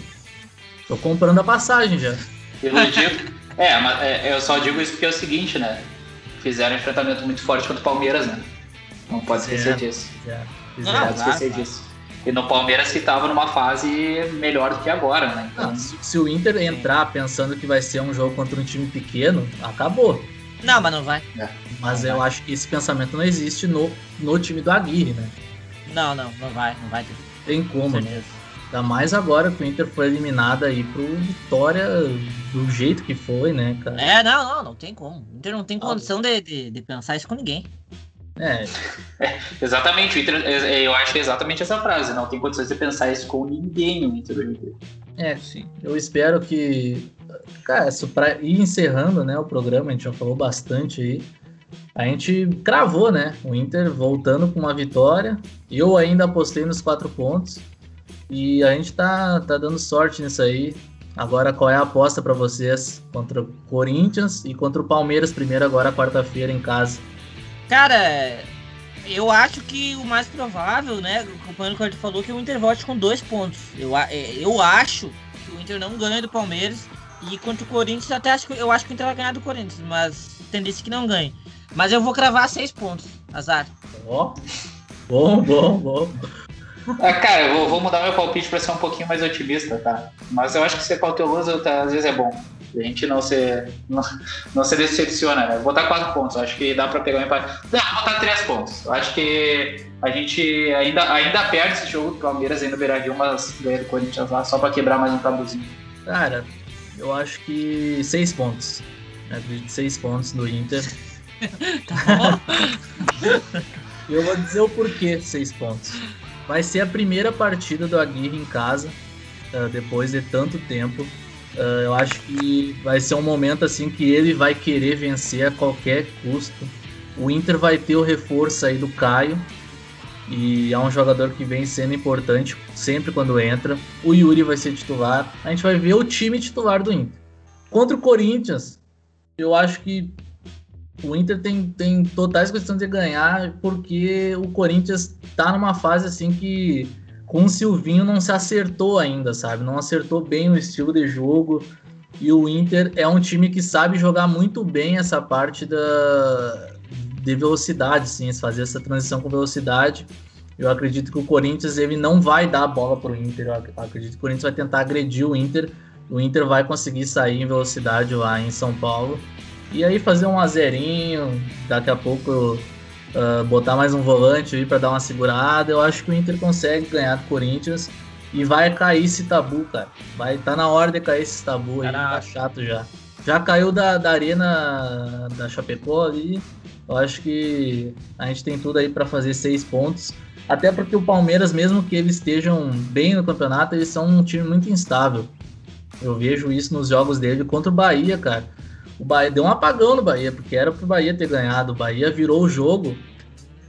tô comprando a passagem já. Eu não digo- é, mas é, eu só digo isso porque é o seguinte, né? Fizeram um enfrentamento muito forte contra o Palmeiras, né? Não pode esquecer Fizeram. disso. já Não, Não pode esquecer disso. E no Palmeiras que tava numa fase melhor do que agora, né? Então, Não, se, se o Inter entrar pensando que vai ser um jogo contra um time pequeno, acabou. Não, mas não vai. Mas Não eu vai. acho que esse pensamento não existe no, no time do Aguirre, né? Não, não, não vai, não vai ter. Tem como, Com né? certeza. Ainda mais agora que o Inter foi eliminado aí pro Vitória do jeito que foi, né, cara? É, não, não, não tem como. O Inter não tem Ah. condição de, de, de pensar isso com ninguém. É, exatamente, o Inter, é- eu acho que é exatamente essa frase. Não tem condições de pensar isso com ninguém no Inter. hoje em dia. é, sim. Eu espero que. Cara, isso pra ir encerrando né, o programa, a gente já falou bastante aí. A gente cravou, né? O Inter voltando com uma vitória. Eu ainda apostei nos quatro pontos. E a gente tá, tá dando sorte nisso aí. Agora, qual é a aposta para vocês contra o Corinthians e contra o Palmeiras primeiro, agora quarta-feira em casa? Cara, eu acho que o mais provável, né? O que ele falou, que o Inter volte com dois pontos. Eu, é, eu acho que o Inter não ganha do Palmeiras. E contra o Corinthians, até acho que eu acho que o Inter vai ganhar do Corinthians, mas tendência que não ganhe. Mas eu vou cravar seis pontos, azar. Ó, bom, bom, bom. Ah, cara, eu vou, vou mudar meu palpite para ser um pouquinho mais otimista, tá? Mas eu acho que ser cauteloso tá, às vezes é bom. A gente não se, não, não se decepciona, né? Vou botar quatro pontos. Acho que dá para pegar um empate. Não, vou botar três pontos. Eu acho que a gente ainda, ainda perde esse jogo do Palmeiras aí no Beira-Rio, mas ganha do Corinthians lá, só para quebrar mais um tabuzinho. Cara, eu acho que seis pontos. Eu acredito seis pontos do Inter. Tá bom? Eu vou dizer o porquê seis pontos. Vai ser a primeira partida do Aguirre em casa, ah, depois de tanto tempo. Ah, eu acho que vai ser um momento assim que ele vai querer vencer a qualquer custo. O Inter vai ter o reforço aí do Caio. E é um jogador que vem sendo importante sempre quando entra. O Yuri vai ser titular. A gente vai ver o time titular do Inter. Contra o Corinthians, eu acho que o Inter tem, tem totais questões de ganhar, porque o Corinthians tá numa fase assim que com o Silvinho não se acertou ainda, sabe? Não acertou bem o estilo de jogo. E o Inter é um time que sabe jogar muito bem essa parte da, de velocidade, sim, fazer essa transição com velocidade. Eu acredito que o Corinthians ele não vai dar a bola para o Inter. Eu acredito que o Corinthians vai tentar agredir o Inter. O Inter vai conseguir sair em velocidade lá em São Paulo. E aí fazer um azerinho, daqui a pouco uh, botar mais um volante aí para dar uma segurada. Eu acho que o Inter consegue ganhar do Corinthians e vai cair esse tabu, cara. Vai tá na hora de cair esse tabu aí, tá chato já. Já caiu da, da arena da Chapecó ali. Eu acho que a gente tem tudo aí para fazer seis pontos. Até porque o Palmeiras, mesmo que eles estejam bem no campeonato, eles são um time muito instável. Eu vejo isso nos jogos dele contra o Bahia, cara. O Bahia deu um apagão no Bahia, porque era pro Bahia ter ganhado. O Bahia virou o jogo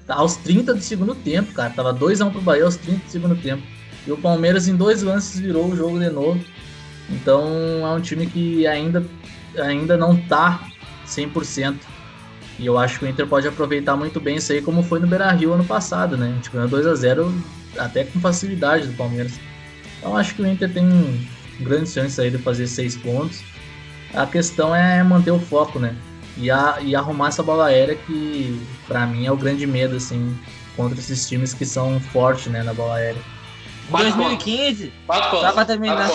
aos 30 do segundo tempo, cara. Tava 2x1 pro Bahia aos 30 do segundo tempo. E o Palmeiras, em dois lances, virou o jogo de novo. Então é um time que ainda, ainda não tá 100%. E eu acho que o Inter pode aproveitar muito bem isso aí, como foi no Beira Rio ano passado, né? A gente ganhou 2 a 0 até com facilidade do Palmeiras. Então acho que o Inter tem grandes chances aí de fazer seis pontos. A questão é manter o foco, né? E, a, e arrumar essa bola aérea que, para mim, é o grande medo, assim, contra esses times que são fortes, né, na bola aérea. Em 2015, só pra terminar.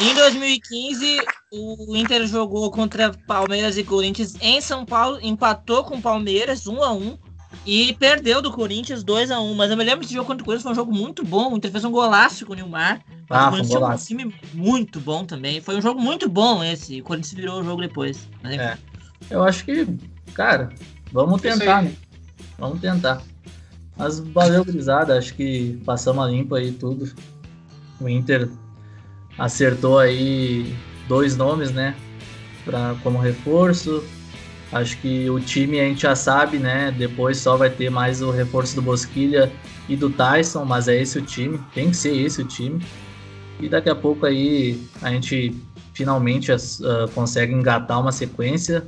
Em 2015, o Inter jogou contra Palmeiras e Corinthians em São Paulo, empatou com o Palmeiras 1 a 1 e perdeu do Corinthians 2 a 1 Mas eu me lembro desse jogo contra o Corinthians foi um jogo muito bom. O Inter fez um golaço com o Nilmar. Ah, o Corinthians um, um time muito bom também. Foi um jogo muito bom esse. O Corinthians virou o jogo depois. é. Eu acho que, cara, vamos tentar, né? Vamos tentar. Mas valeu, grisada. Acho que passamos a limpo aí tudo. O Inter acertou aí dois nomes, né? Pra, como reforço. Acho que o time a gente já sabe, né? Depois só vai ter mais o reforço do Bosquilha e do Tyson, mas é esse o time, tem que ser esse o time. E daqui a pouco aí a gente finalmente uh, consegue engatar uma sequência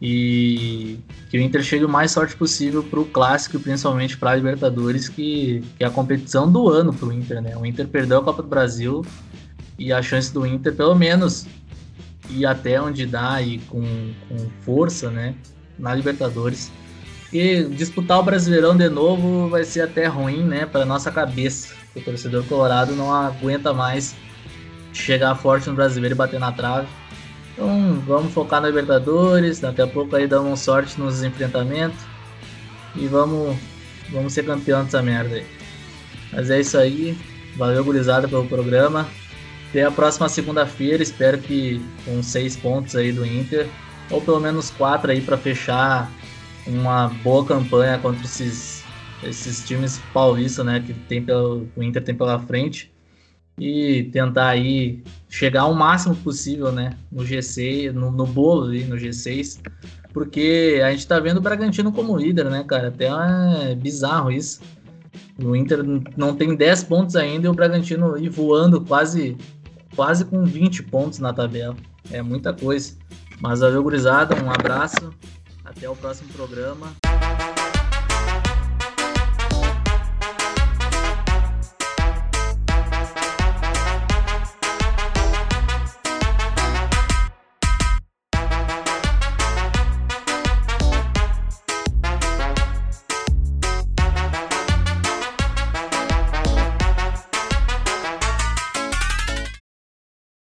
e que o Inter chegue o mais sorte possível para o clássico, principalmente para a Libertadores, que, que é a competição do ano para o Inter, né? O Inter perdeu a Copa do Brasil e a chance do Inter, pelo menos, ir até onde dá e com, com força, né? Na Libertadores. E disputar o Brasileirão de novo vai ser até ruim, né? Para nossa cabeça. O torcedor colorado não aguenta mais chegar forte no Brasileiro e bater na trave. Então vamos focar na Libertadores. Daqui a pouco aí damos sorte nos enfrentamentos. E vamos, vamos ser campeão dessa merda aí. Mas é isso aí. Valeu, gurizada, pelo programa. Até a próxima segunda-feira, espero que com seis pontos aí do Inter, ou pelo menos quatro aí para fechar uma boa campanha contra esses, esses times paulistas, né, que tem pelo, o Inter tem pela frente e tentar aí chegar ao máximo possível, né, no G6, no, no bolo ali, no G6, porque a gente tá vendo o Bragantino como líder, né, cara, até é bizarro isso. O Inter não tem 10 pontos ainda e o Bragantino voando quase quase com 20 pontos na tabela. É muita coisa. Mas valeu, gurizada. Um abraço. Até o próximo programa.